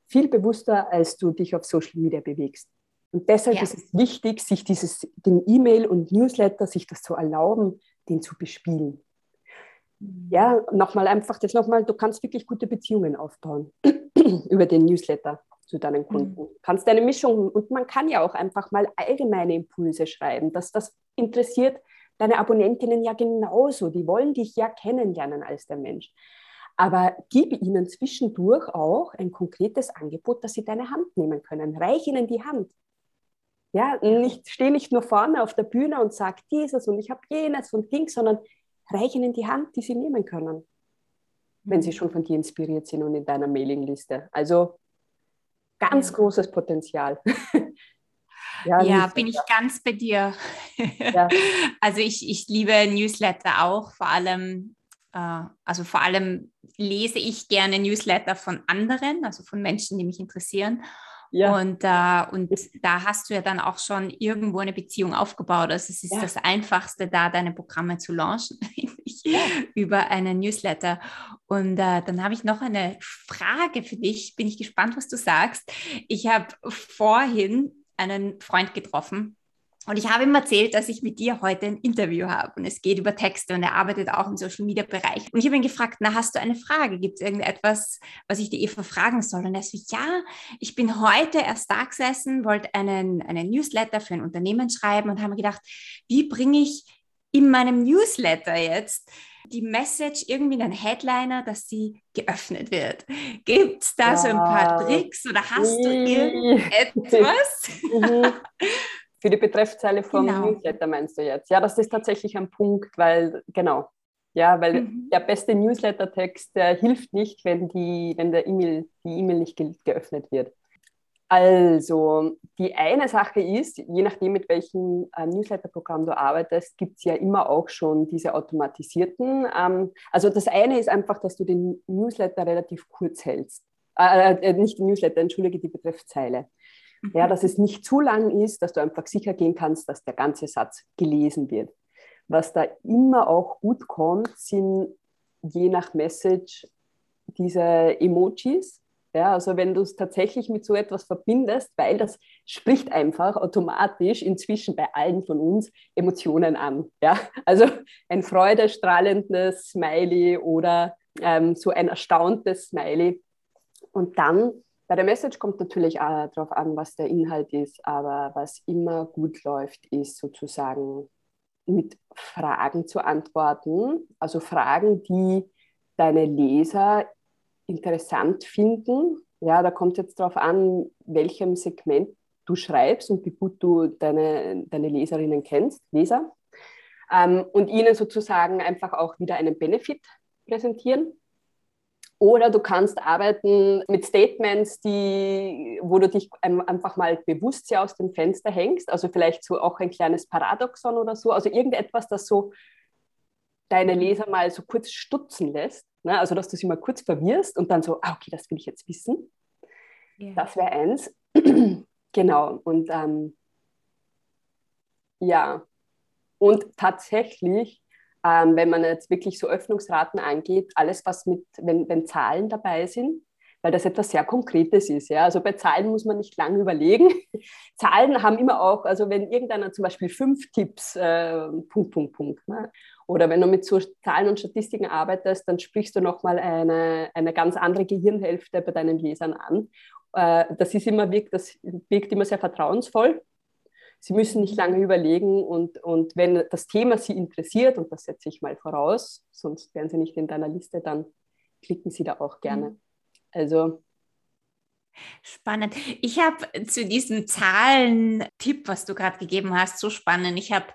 B: Viel bewusster, als du dich auf Social Media bewegst. Und deshalb ja. ist es wichtig, sich dieses, den E-Mail und Newsletter, sich das zu erlauben, den zu bespielen. Ja, nochmal einfach das nochmal, du kannst wirklich gute Beziehungen aufbauen über den Newsletter zu deinen mhm. Kunden. Mhm. Kannst deine Mischung und man kann ja auch einfach mal allgemeine Impulse schreiben, dass das interessiert deine Abonnentinnen ja genauso. Die wollen dich ja kennenlernen als der Mensch. Aber gib ihnen zwischendurch auch ein konkretes Angebot, dass sie deine Hand nehmen können. Reich ihnen die Hand. Ja, nicht, steh nicht nur vorne auf der Bühne und sag dieses und ich habe jenes und Ding, sondern reich ihnen die Hand, die sie nehmen können, wenn sie mhm. schon von dir inspiriert sind und in deiner Mailingliste. Also ganz großes Potenzial.
A: ja, ja bin ich ganz bei dir. Ja. Also ich, ich liebe Newsletter auch, vor allem, äh, also vor allem lese ich gerne Newsletter von anderen, also von Menschen, die mich interessieren. Ja. Und, äh, und da hast du ja dann auch schon irgendwo eine Beziehung aufgebaut. Also es ist ja. das Einfachste, da deine Programme zu launchen. ja. über einen Newsletter. Und äh, dann habe ich noch eine Frage für dich. Bin ich gespannt, was du sagst. Ich habe vorhin einen Freund getroffen, und ich habe ihm erzählt, dass ich mit dir heute ein Interview habe und es geht über Texte und er arbeitet auch im Social Media Bereich. Und ich habe ihn gefragt, na, hast du eine Frage? Gibt es irgendetwas, was ich die Eva fragen soll? Und er so, ja, ich bin heute erst da gesessen, wollte einen, einen Newsletter für ein Unternehmen schreiben und habe mir gedacht, wie bringe ich in meinem Newsletter jetzt die Message irgendwie in einen Headliner, dass sie geöffnet wird. Gibt es da ja. so ein paar Tricks oder hast du irgendetwas?
B: Für die Betreffzeile vom genau. Newsletter meinst du jetzt? Ja, das ist tatsächlich ein Punkt, weil, genau, ja, weil mhm. der beste Newsletter-Text hilft nicht, wenn, die, wenn der E-Mail, die E-Mail nicht ge geöffnet wird. Also, die eine Sache ist, je nachdem, mit welchem äh, Newsletter-Programm du arbeitest, gibt es ja immer auch schon diese automatisierten. Ähm, also, das eine ist einfach, dass du den Newsletter relativ kurz hältst. Äh, äh, nicht den Newsletter, entschuldige die Betreffzeile. Ja, dass es nicht zu lang ist, dass du einfach sicher gehen kannst, dass der ganze Satz gelesen wird. Was da immer auch gut kommt, sind je nach Message diese Emojis. Ja, also wenn du es tatsächlich mit so etwas verbindest, weil das spricht einfach automatisch inzwischen bei allen von uns Emotionen an. Ja? Also ein freudestrahlendes Smiley oder ähm, so ein erstauntes Smiley. Und dann bei der Message kommt natürlich auch darauf an, was der Inhalt ist, aber was immer gut läuft, ist sozusagen mit Fragen zu antworten. Also Fragen, die deine Leser interessant finden. Ja, da kommt jetzt darauf an, welchem Segment du schreibst und wie gut du deine, deine Leserinnen kennst, Leser. Ähm, und ihnen sozusagen einfach auch wieder einen Benefit präsentieren. Oder du kannst arbeiten mit Statements, die, wo du dich einfach mal bewusst aus dem Fenster hängst. Also vielleicht so auch ein kleines Paradoxon oder so. Also irgendetwas, das so deine Leser mal so kurz stutzen lässt. Ne? Also dass du sie mal kurz verwirrst und dann so, ah, okay, das will ich jetzt wissen. Yeah. Das wäre eins. genau. Und ähm, ja. Und tatsächlich ähm, wenn man jetzt wirklich so Öffnungsraten angeht, alles was mit, wenn, wenn Zahlen dabei sind, weil das etwas sehr Konkretes ist. Ja? Also bei Zahlen muss man nicht lange überlegen. Zahlen haben immer auch, also wenn irgendeiner zum Beispiel fünf Tipps, äh, Punkt, Punkt, Punkt. Ne? Oder wenn du mit so Zahlen und Statistiken arbeitest, dann sprichst du nochmal eine, eine ganz andere Gehirnhälfte bei deinen Lesern an. Äh, das, ist immer, wirkt, das wirkt immer sehr vertrauensvoll Sie müssen nicht lange überlegen und, und wenn das Thema Sie interessiert, und das setze ich mal voraus, sonst wären Sie nicht in deiner Liste, dann klicken Sie da auch gerne. Mhm. Also
A: Spannend. Ich habe zu diesem Zahlen-Tipp, was du gerade gegeben hast, so spannend. Ich habe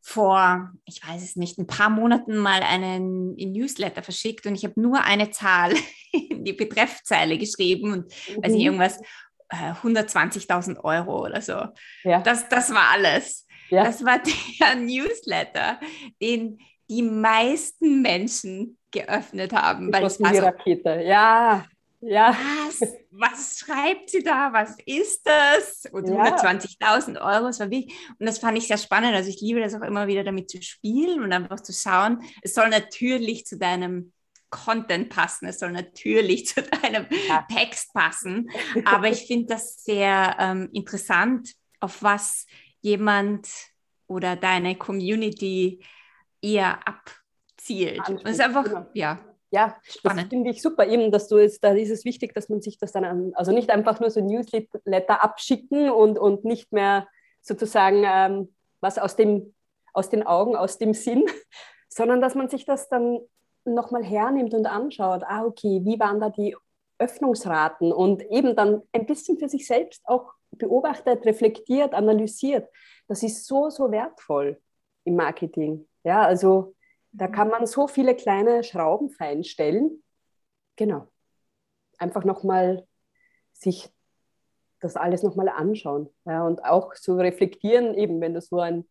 A: vor, ich weiß es nicht, ein paar Monaten mal einen Newsletter verschickt und ich habe nur eine Zahl in die Betreffzeile geschrieben und mhm. weiß nicht, irgendwas 120.000 äh, Euro oder so. Ja. Das, das war alles. Ja. Das war der Newsletter, den die meisten Menschen geöffnet haben.
B: weil es war so, Rakete. Ja, ja.
A: Was, was schreibt sie da? Was ist das? Und ja. 120.000 Euro, das war wichtig. Und das fand ich sehr spannend. Also ich liebe das auch immer wieder damit zu spielen und einfach zu schauen. Es soll natürlich zu deinem Content passen, es soll natürlich zu deinem ja. Text passen. Aber ich finde das sehr ähm, interessant, auf was jemand oder deine Community eher abzielt. Und es ist einfach, genau. ja.
B: Ja, Spannend. das finde ich super, eben, dass du jetzt, da ist es wichtig, dass man sich das dann, an, also nicht einfach nur so Newsletter abschicken und, und nicht mehr sozusagen ähm, was aus, dem, aus den Augen, aus dem Sinn, sondern dass man sich das dann nochmal hernimmt und anschaut, ah, okay, wie waren da die Öffnungsraten und eben dann ein bisschen für sich selbst auch beobachtet, reflektiert, analysiert. Das ist so, so wertvoll im Marketing. Ja, also da kann man so viele kleine Schrauben feinstellen. Genau. Einfach nochmal sich das alles nochmal anschauen. Ja, und auch zu reflektieren, eben wenn du so ein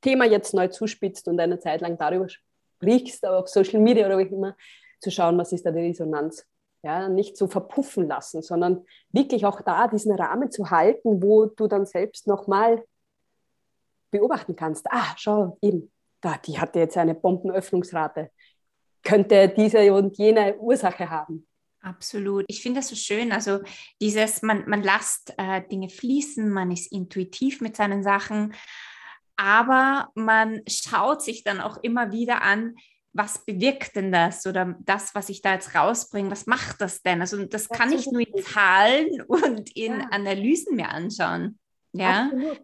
B: Thema jetzt neu zuspitzt und eine Zeit lang darüber sprichst, auf Social Media oder wie immer, zu schauen, was ist da die Resonanz. Ja, nicht so verpuffen lassen, sondern wirklich auch da diesen Rahmen zu halten, wo du dann selbst nochmal beobachten kannst. Ah, schau, eben, da, die hatte jetzt eine Bombenöffnungsrate, könnte diese und jene Ursache haben.
A: Absolut. Ich finde das so schön. Also dieses, man, man lässt äh, Dinge fließen, man ist intuitiv mit seinen Sachen, aber man schaut sich dann auch immer wieder an, was bewirkt denn das oder das, was ich da jetzt rausbringe, was macht das denn? Also das kann ich nur in Zahlen und in ja. Analysen mir anschauen. Ja. Absolut.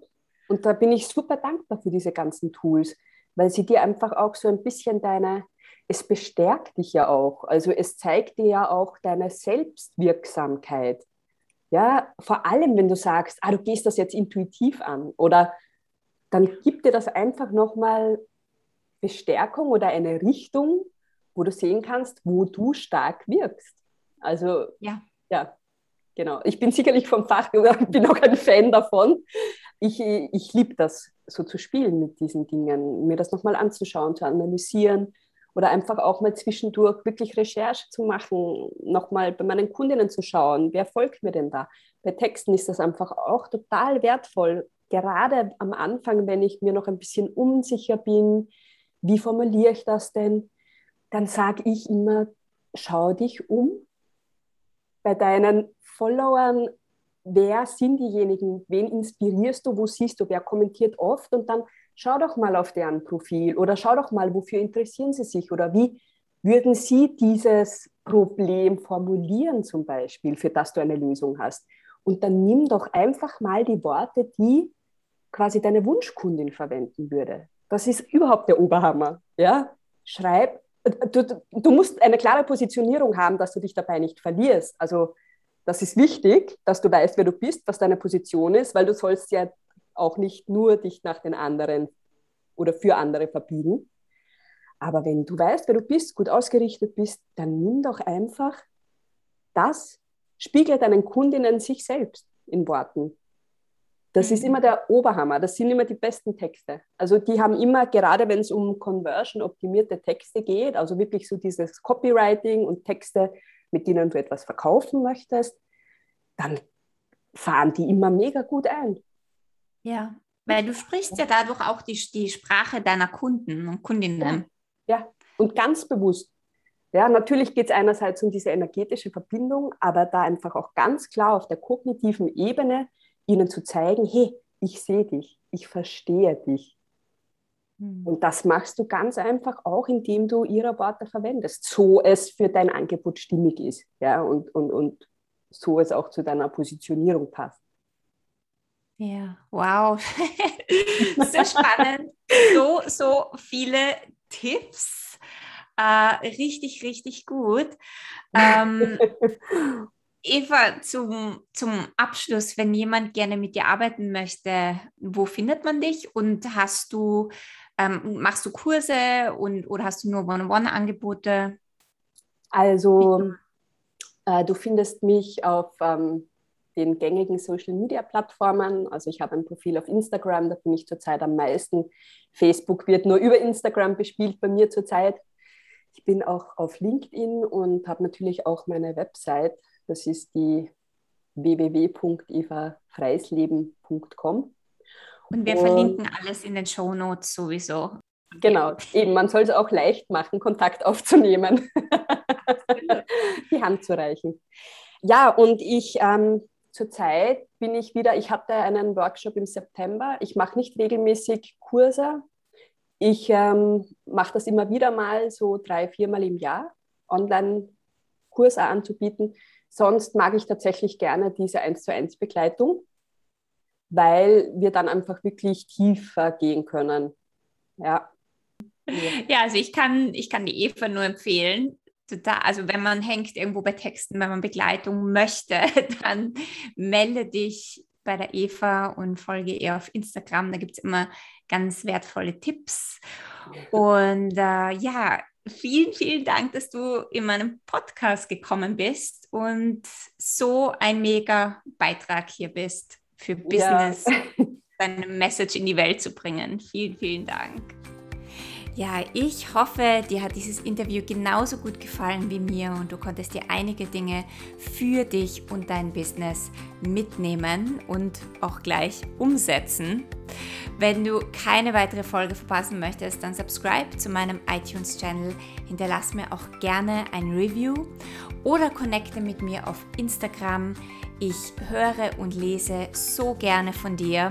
B: Und da bin ich super dankbar für diese ganzen Tools, weil sie dir einfach auch so ein bisschen deine, es bestärkt dich ja auch. Also es zeigt dir ja auch deine Selbstwirksamkeit. Ja, vor allem, wenn du sagst, ah, du gehst das jetzt intuitiv an oder dann gibt dir das einfach nochmal Bestärkung oder eine Richtung, wo du sehen kannst, wo du stark wirkst. Also ja, ja genau. Ich bin sicherlich vom Fach, ich bin auch ein Fan davon. Ich, ich liebe das, so zu spielen mit diesen Dingen, mir das nochmal anzuschauen, zu analysieren oder einfach auch mal zwischendurch wirklich Recherche zu machen, nochmal bei meinen Kundinnen zu schauen, wer folgt mir denn da. Bei Texten ist das einfach auch total wertvoll, gerade am Anfang, wenn ich mir noch ein bisschen unsicher bin, wie formuliere ich das denn? Dann sage ich immer, schau dich um. Bei deinen Followern, wer sind diejenigen? Wen inspirierst du? Wo siehst du? Wer kommentiert oft? Und dann schau doch mal auf deren Profil oder schau doch mal, wofür interessieren sie sich oder wie würden sie dieses Problem formulieren zum Beispiel, für das du eine Lösung hast. Und dann nimm doch einfach mal die Worte, die quasi deine Wunschkundin verwenden würde. Das ist überhaupt der Oberhammer. Ja? Schreib, du, du musst eine klare Positionierung haben, dass du dich dabei nicht verlierst. Also das ist wichtig, dass du weißt, wer du bist, was deine Position ist, weil du sollst ja auch nicht nur dich nach den anderen oder für andere verbiegen. Aber wenn du weißt, wer du bist, gut ausgerichtet bist, dann nimm doch einfach das, spiegle deinen Kundinnen sich selbst in Worten. Das mhm. ist immer der Oberhammer. Das sind immer die besten Texte. Also die haben immer, gerade wenn es um Conversion-optimierte Texte geht, also wirklich so dieses Copywriting und Texte, mit denen du etwas verkaufen möchtest, dann fahren die immer mega gut ein.
A: Ja, weil du sprichst ja dadurch auch die, die Sprache deiner Kunden und Kundinnen.
B: Ja, ja. und ganz bewusst. Ja, natürlich geht es einerseits um diese energetische Verbindung, aber da einfach auch ganz klar auf der kognitiven Ebene ihnen zu zeigen, hey, ich sehe dich, ich verstehe dich. Mhm. Und das machst du ganz einfach auch, indem du ihre Worte verwendest, so es für dein Angebot stimmig ist ja, und, und, und so es auch zu deiner Positionierung passt.
A: Ja, wow. so spannend. So, so viele Tipps. Äh, richtig, richtig gut. Ähm, Eva, zum, zum Abschluss, wenn jemand gerne mit dir arbeiten möchte, wo findet man dich und hast du, ähm, machst du Kurse und, oder hast du nur One-on-One-Angebote?
B: Also, äh, du findest mich auf ähm, den gängigen Social-Media-Plattformen. Also ich habe ein Profil auf Instagram, da bin ich zurzeit am meisten. Facebook wird nur über Instagram bespielt bei mir zurzeit. Ich bin auch auf LinkedIn und habe natürlich auch meine Website das ist die www.evafreisleben.com.
A: Und wir Und, verlinken alles in den Show Notes sowieso.
B: Genau, eben, man soll es auch leicht machen, Kontakt aufzunehmen, die Hand zu reichen. Ja, und ich ähm, zurzeit bin ich wieder, ich hatte einen Workshop im September. Ich mache nicht regelmäßig Kurse. Ich ähm, mache das immer wieder mal, so drei, viermal im Jahr, Online-Kurse anzubieten. Sonst mag ich tatsächlich gerne diese 1 zu 1 Begleitung, weil wir dann einfach wirklich tiefer gehen können. Ja.
A: Ja, also ich kann, ich kann die Eva nur empfehlen. Also wenn man hängt irgendwo bei Texten, wenn man Begleitung möchte, dann melde dich bei der Eva und folge ihr auf Instagram. Da gibt es immer ganz wertvolle Tipps. Und äh, ja, vielen, vielen Dank, dass du in meinem Podcast gekommen bist und so ein mega Beitrag hier bist für Business, ja. deine Message in die Welt zu bringen. Vielen, vielen Dank. Ja, ich hoffe, dir hat dieses Interview genauso gut gefallen wie mir und du konntest dir einige Dinge für dich und dein Business mitnehmen und auch gleich umsetzen. Wenn du keine weitere Folge verpassen möchtest, dann subscribe zu meinem iTunes-Channel, hinterlass mir auch gerne ein Review oder connecte mit mir auf Instagram. Ich höre und lese so gerne von dir.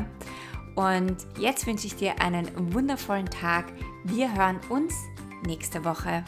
A: Und jetzt wünsche ich dir einen wundervollen Tag. Wir hören uns nächste Woche.